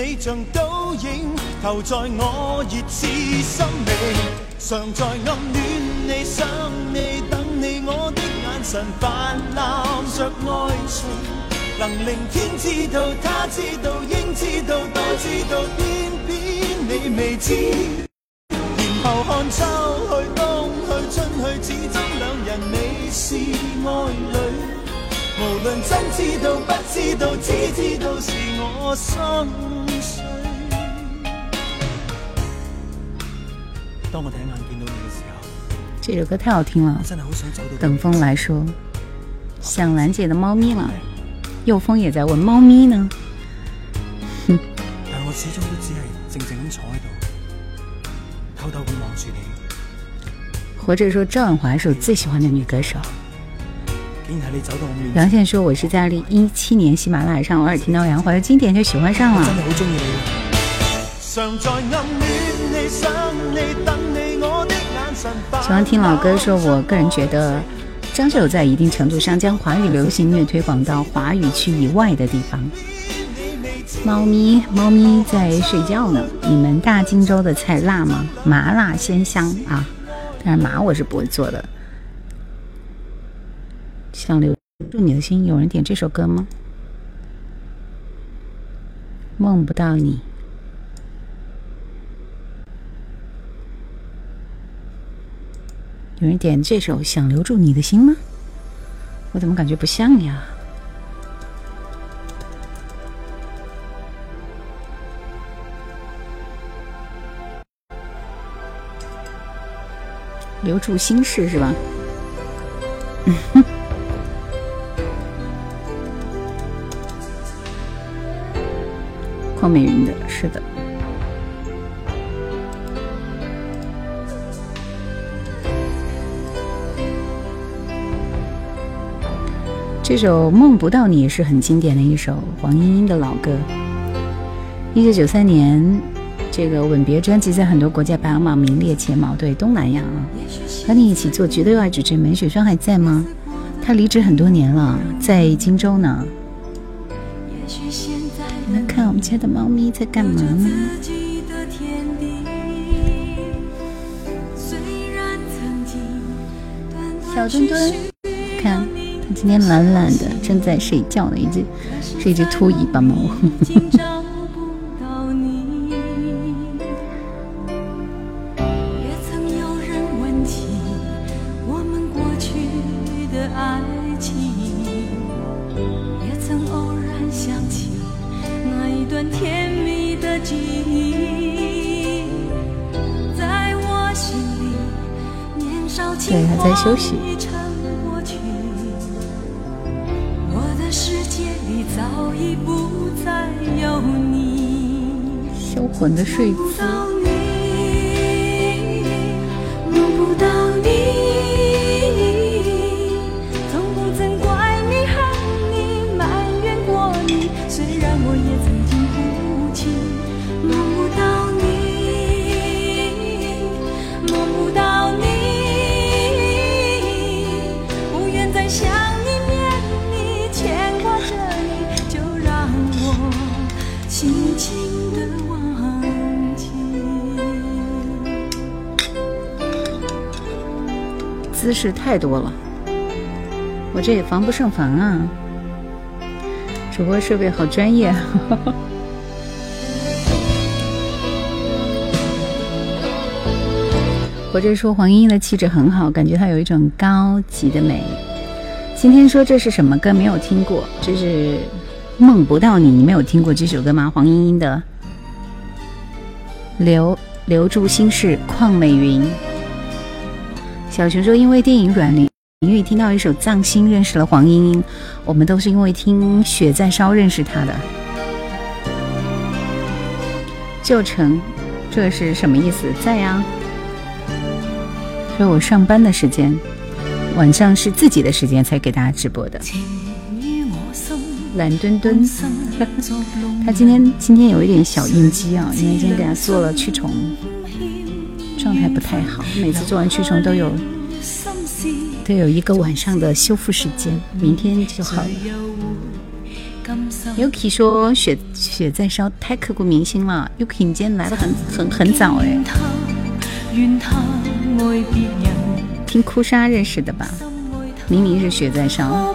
你像倒影投在我热炽心里，常在暗恋你、想你、等你，我的眼神泛滥着爱情，能令天知道、他知道、应知道、都知道，偏偏你未知。然后看秋去、冬去、春去，始终两人未是爱侣。无论真知道、不知道，只知道是我心。当我第一眼见到你嘅时候这首歌太好听了真的好想走到等风来说想兰姐的猫咪了幼峰也在问猫咪呢哼 但我始终都只系静静咁坐喺度偷偷咁望住你活着说赵永华是我最喜欢的女歌手梁倩说我是在二零一七年喜马拉雅上偶尔听到杨怀的经典就喜欢上了真的好中意你喜欢听老歌，说我个人觉得张学友在一定程度上将华语流行音乐推广到华语区以外的地方。猫咪，猫咪在睡觉呢。你们大荆州的菜辣吗？麻辣鲜香啊！但是麻我是不会做的。想留住你的心，有人点这首歌吗？梦不到你。有人点这首《想留住你的心》吗？我怎么感觉不像呀？留住心事是吧？邝 美云的是的。这首《梦不到你》也是很经典的一首黄莺莺的老歌。一九九三年，这个《吻别》专辑在很多国家排行榜名列前茅。对，东南亚。和你一起做绝对爱主持人梅雪霜还在吗？他离职很多年了，在荆州呢。们看我们家的猫咪在干嘛呢？小墩墩。今天懒懒的，正在睡觉呢，一只，是一只秃尾巴猫。太多了，我这也防不胜防啊！主播设备好专业，我这说黄莺莺的气质很好，感觉她有一种高级的美。今天说这是什么歌？没有听过，这是《梦不到你》，你没有听过这首歌吗？黄莺莺的《留留住心事》，邝美云。小熊说：“因为电影《阮玲玉》，听到一首《葬心》，认识了黄莺莺。我们都是因为听《雪在烧》认识她的。旧城，这是什么意思？在呀。所以我上班的时间，晚上是自己的时间，才给大家直播的。懒墩墩，他今天今天有一点小应激啊，因为今天给他做了驱虫。”状态不太好，每次做完驱虫都有都有一个晚上的修复时间，明天就好了。Yuki 说“雪雪在烧”太刻骨铭心了，Yuki 你今天来的很很很早哎，听哭砂认识的吧？明明是雪在烧。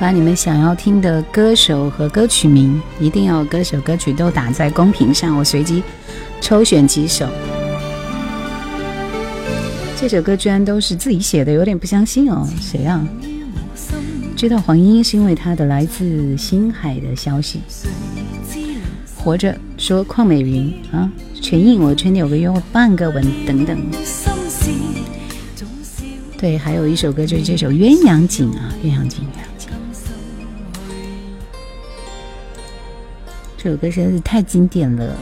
把你们想要听的歌手和歌曲名，一定要歌手歌曲都打在公屏上，我随机抽选几首。这首歌居然都是自己写的，有点不相信哦。谁啊？知道黄莺莺是因为她的来自星海的消息。活着说，邝美云啊，全印，我圈里有个约会，半个吻等等。对，还有一首歌就是这首《鸳鸯锦》啊，《鸳鸯锦》。这首歌实在是太经典了。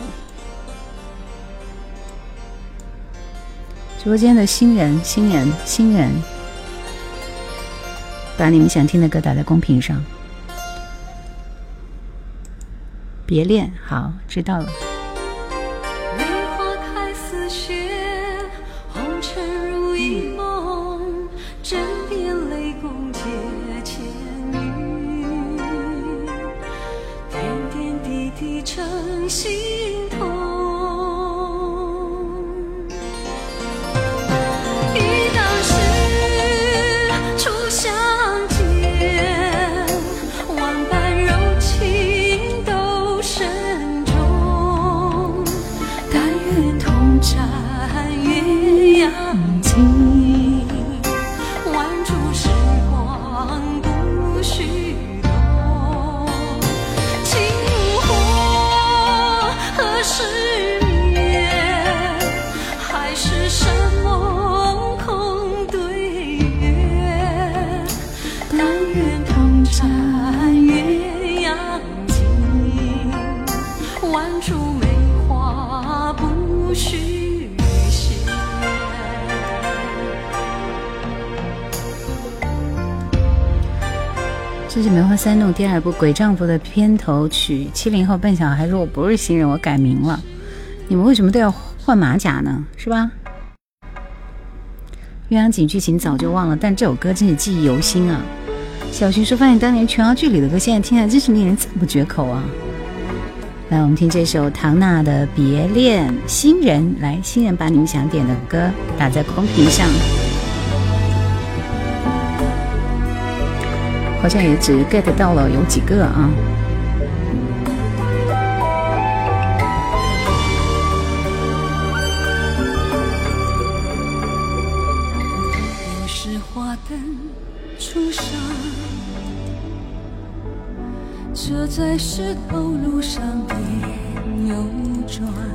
直播间的新人、新人、新人，把你们想听的歌打在公屏上。别恋，好知道了。第二部《鬼丈夫》的片头曲，《七零后笨小孩》说：“我不是新人，我改名了。”你们为什么都要换马甲呢？是吧？《鸳鸯锦》剧情早就忘了，但这首歌真是记忆犹新啊！小徐说：“发现当年琼瑶剧里的歌，现在听起来真是令人赞不绝口啊！”来，我们听这首唐娜的《别恋》，新人来，新人把你们想点的歌打在公屏上。好像也只 get 到了有几个啊。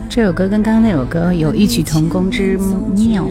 这首歌跟刚刚那首歌有异曲同工之妙。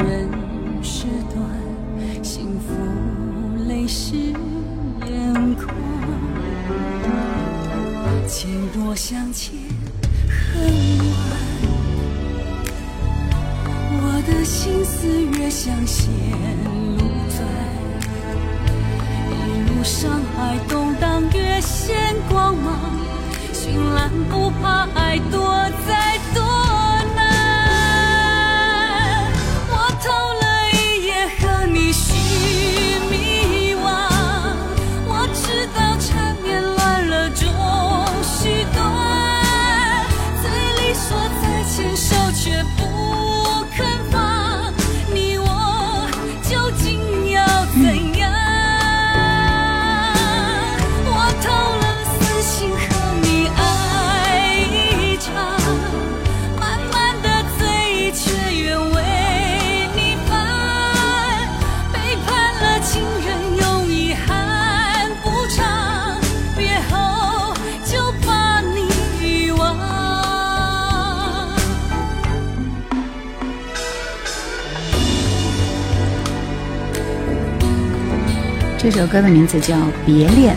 这首歌的名字叫《别恋》，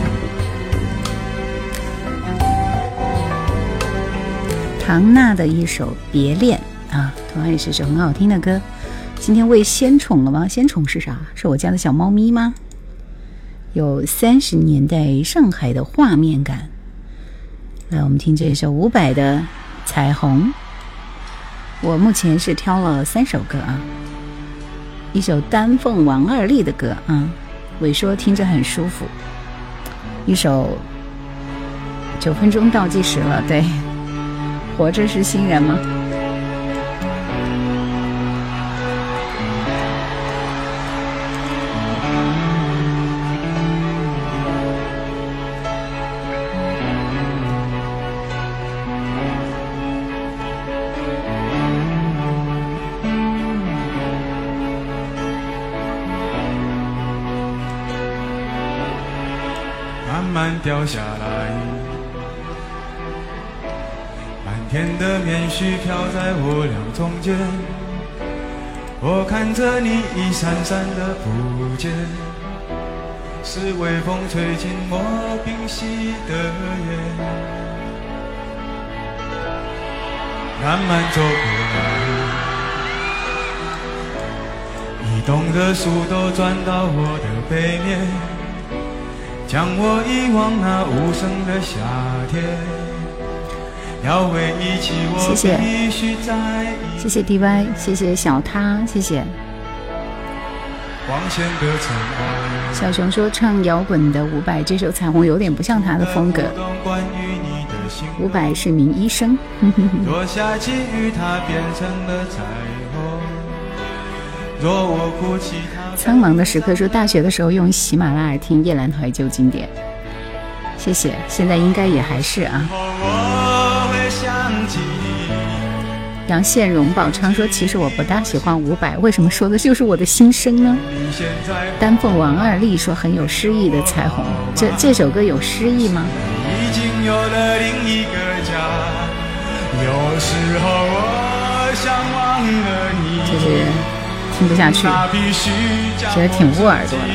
唐娜的一首《别恋》啊，同样也是首很好听的歌。今天喂仙宠了吗？仙宠是啥？是我家的小猫咪吗？有三十年代上海的画面感。来，我们听这一首伍佰的《彩虹》。我目前是挑了三首歌啊，一首丹凤王二立的歌啊。萎缩听着很舒服，一首九分钟倒计时了。对，活着是新人吗？落下来，满天的棉絮飘在我俩中间，我看着你一闪闪的不见，是微风吹进我冰息的眼，慢慢走过你，移动的速都转到我的背面。将我遗忘那无声的夏天要为你祈望一句再见谢谢 dy 谢谢小他，谢谢小熊说唱摇滚的伍佰这首彩虹有点不像他的风格伍佰是名医生哼 下几雨他变成了彩虹若我哭泣苍茫的时刻说，大学的时候用喜马拉雅听《夜阑怀旧经典》，谢谢。现在应该也还是啊。杨宪荣宝昌说：“其实我不大喜欢伍佰，为什么说的就是我的心声呢？”丹凤王二丽说：“很有诗意的彩虹，这这首歌有诗意吗？”这些人。听不下去，觉得挺捂耳朵的。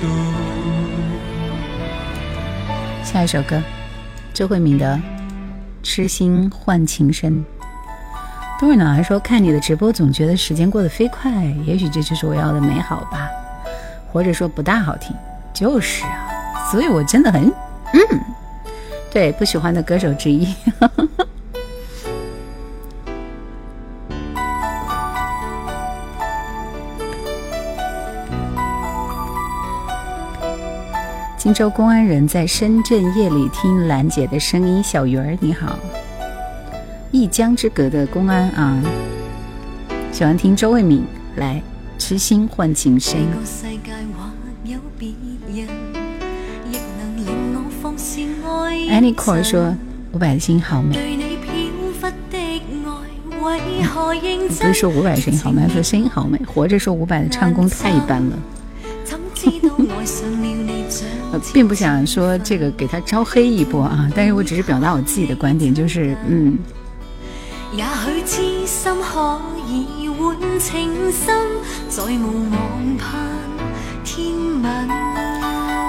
独。下一首歌，周慧敏的《痴心换情深》。多会脑还说看你的直播总觉得时间过得飞快，也许这就是我要的美好吧，或者说不大好听，就是啊。所以我真的很。嗯，对，不喜欢的歌手之一。荆州公安人在深圳夜里听兰姐的声音，小鱼儿你好，一江之隔的公安啊，喜欢听周慧敏，来，痴心换情深。a n y c o r e 说：“伍佰的声音好美。”不是说伍佰的声音好美，说声音好美。活着说伍佰的唱功太一般了。呃，并不想说这个给他招黑一波啊，但是我只是表达我自己的观点，就是嗯。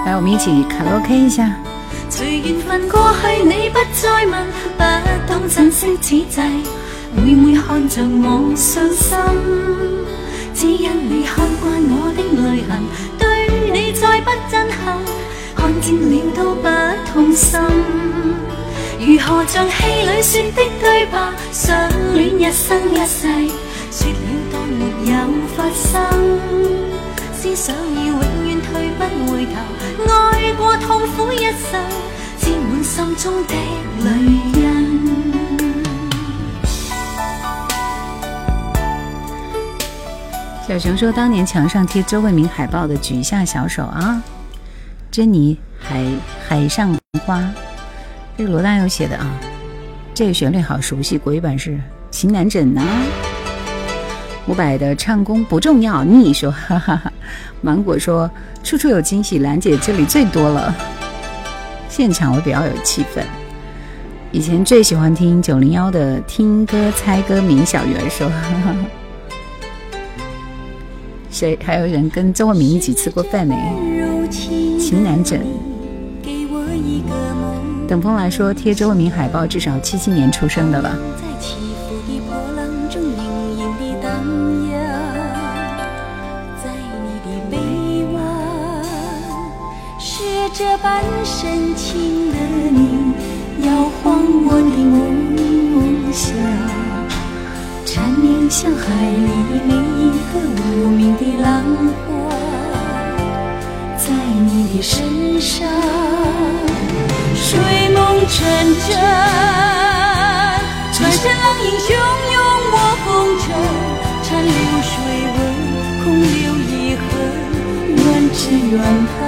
来，我们一起卡拉 OK 一下。随缘分过去，你不再问，不懂珍惜此际，每每看着我伤心，只因你看惯我的泪痕，对你再不震撼，看见了都不痛心，如何像戏里说的对白，相恋一生一世，说了当没有发生，思想已永远退不回头。痛苦一生，心中的小熊说：“当年墙上贴周慧敏海报的，举一下小手啊！”珍妮，《海海上花》，这是罗大佑写的啊，这个旋律好熟悉，国语版是《情难枕》呢。伍佰的唱功不重要，妮说。哈哈，芒果说处处有惊喜，兰姐这里最多了。现场我比较有气氛。以前最喜欢听九零幺的听歌猜歌名，小鱼儿说。谁还有人跟周慧敏一起吃过饭没？情难枕。等风来说贴周慧敏海报，至少七七年出生的了。这般深情的你，摇晃我的梦想，缠绵像海里每一个无名的浪花，在你的身上，睡梦成真。转身浪影汹涌，我风尘，缠流水纹，空留一痕，暖只怨叹。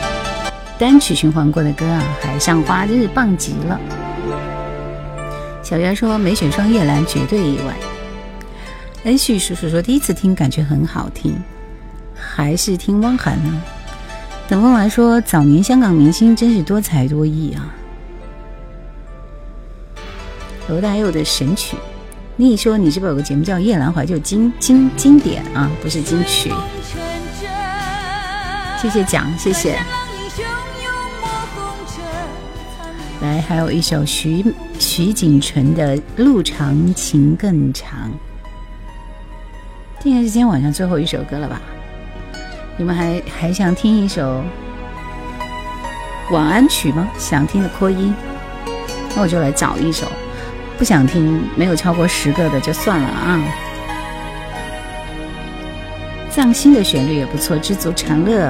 单曲循环过的歌啊，《海上花》真是棒极了。小袁说：“梅雪霜夜兰绝对意外。”恩旭叔叔说：“第一次听，感觉很好听。”还是听汪涵呢。等风来说：“早年香港明星真是多才多艺啊。”罗大佑的神曲。你说：“你是不是有个节目叫《夜兰怀》，旧经经经典啊，不是金曲。”谢谢奖，谢谢。来，还有一首徐徐锦纯的《路长情更长》，应该是今天晚上最后一首歌了吧？你们还还想听一首晚安曲吗？想听的扩音，那我就来找一首。不想听没有超过十个的就算了啊。藏心的旋律也不错，《知足常乐》。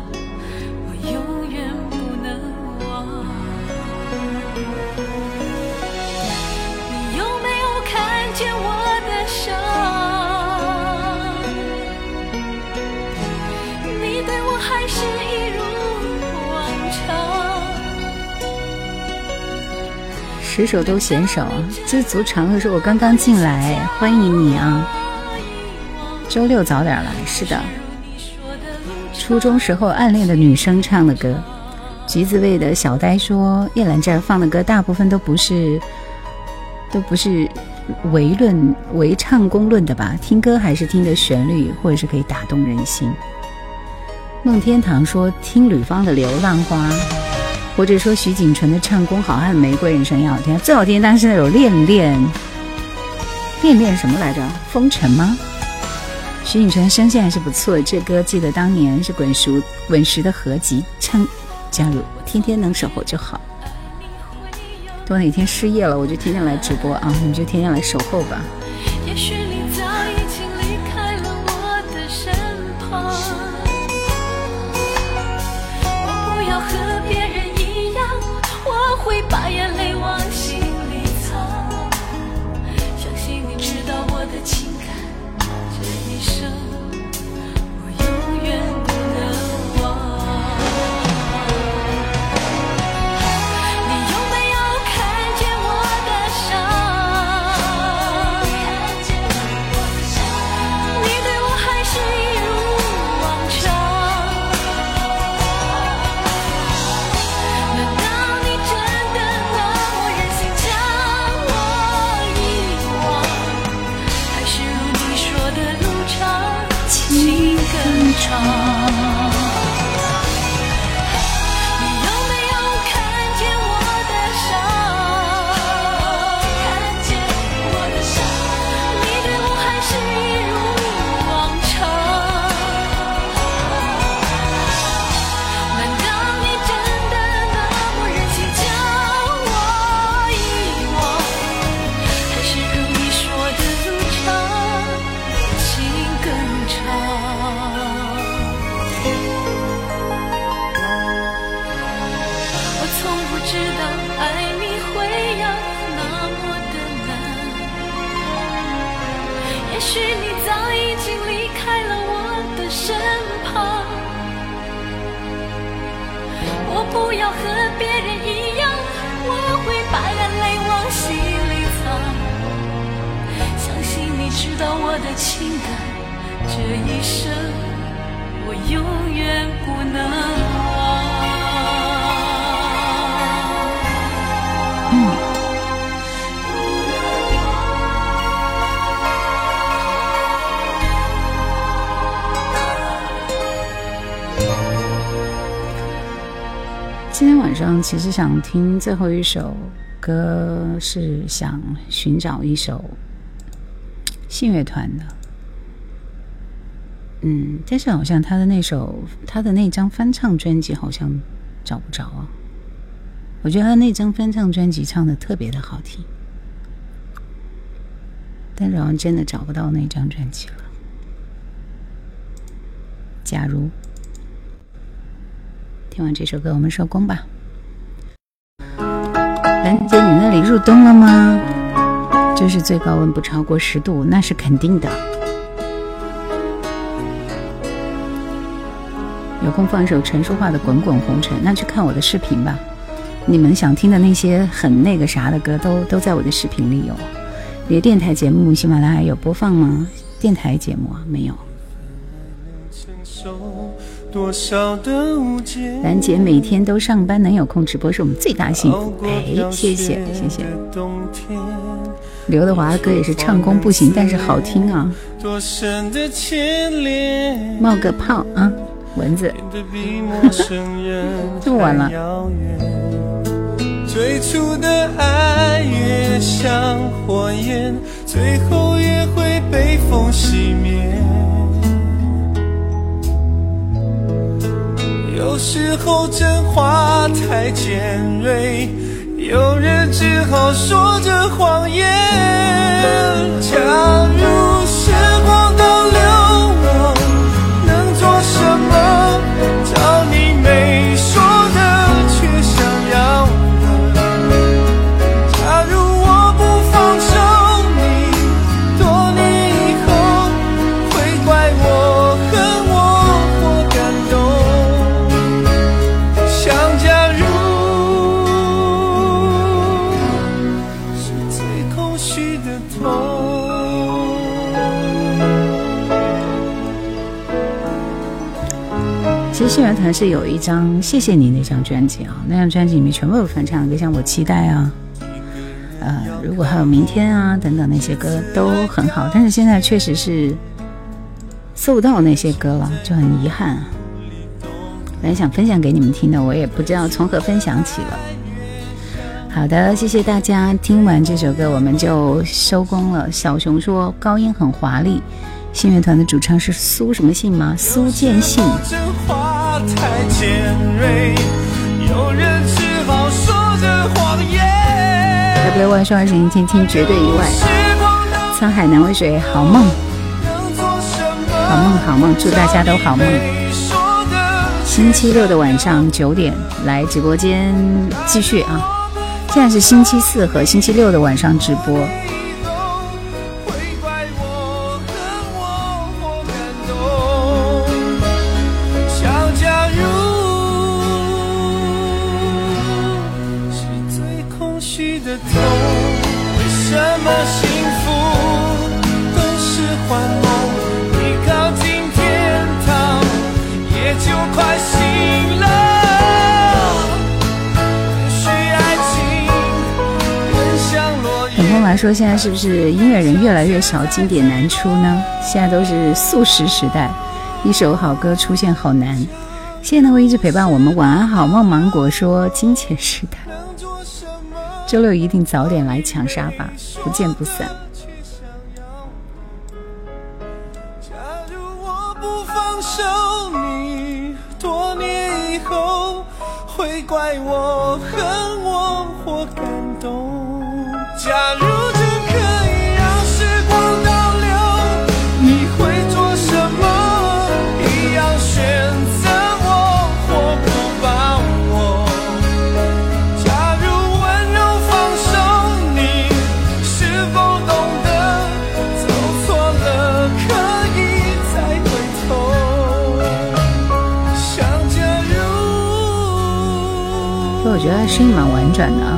十首都显手，知足常乐说：“我刚刚进来，欢迎你啊！”周六早点来，是的。初中时候暗恋的女生唱的歌，橘子味的小呆说：“叶兰这儿放的歌大部分都不是，都不是唯论唯唱功论的吧？听歌还是听的旋律，或者是可以打动人心。”梦天堂说：“听吕方的《流浪花》。”或者说徐锦纯的唱功好，还《玫瑰人生》也好听，最好听。当时那首《恋恋》，恋恋什么来着？《风尘》吗？徐锦纯声线还是不错。这歌记得当年是滚熟、滚石的合集唱。加入，天天能守候就好。我哪天失业了，我就天天来直播啊！你就天天来守候吧。许你早已经离开了我的身旁，我不要和别人一样，我会把眼泪往心里藏。相信你知道我的情感，这一生我永远不能。忘。其实想听最后一首歌，是想寻找一首信乐团的。嗯，但是好像他的那首、他的那张翻唱专辑好像找不着啊。我觉得他那张翻唱专辑唱的特别的好听，但是好像真的找不到那张专辑了。假如听完这首歌，我们收工吧。兰姐，你那里入冬了吗？就是最高温不超过十度，那是肯定的。有空放一首陈淑桦的《滚滚红尘》，那去看我的视频吧。你们想听的那些很那个啥的歌，都都在我的视频里有。你的电台节目喜马拉雅有播放吗？电台节目啊，没有。兰姐每天都上班，能有空直播是我们最大幸福。哎，谢谢谢谢。刘德华的歌也是唱功不行，但是好听啊。冒个泡啊，蚊子。这么晚了。有时候真话太尖锐，有人只好说着谎言。假如是。其实信乐团是有一张《谢谢你》那张专辑啊，那张专辑里面全部有翻唱，就像《我期待》啊，呃，如果还有《明天》啊等等那些歌都很好，但是现在确实是搜不到那些歌了，就很遗憾。本来想分享给你们听的，我也不知道从何分享起了。好的，谢谢大家。听完这首歌我们就收工了。小熊说高音很华丽，信乐团的主唱是苏什么信吗？苏建信。W 万双还是林青绝对意外，沧海难为水，好梦，好梦，好梦，祝大家都好梦。星期六的晚上九点来直播间继续啊，现在是星期四和星期六的晚上直播。现在是不是音乐人越来越少，经典难出呢？现在都是速食时代，一首好歌出现好难。谢谢那位一直陪伴我们，晚安好梦。芒果说金钱时代，周六一定早点来抢沙发，不见不散。假如我不放手，你多年以后会怪我、恨我或感动。假如。蛮婉转的啊，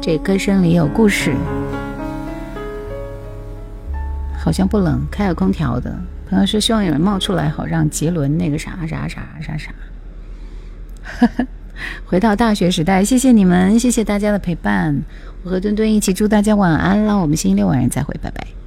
这歌声里有故事。好像不冷，开了空调的。朋友说希望有人冒出来，好让杰伦那个啥啥啥啥啥。回到大学时代，谢谢你们，谢谢大家的陪伴。我和墩墩一起祝大家晚安了。我们星期六晚上再会，拜拜。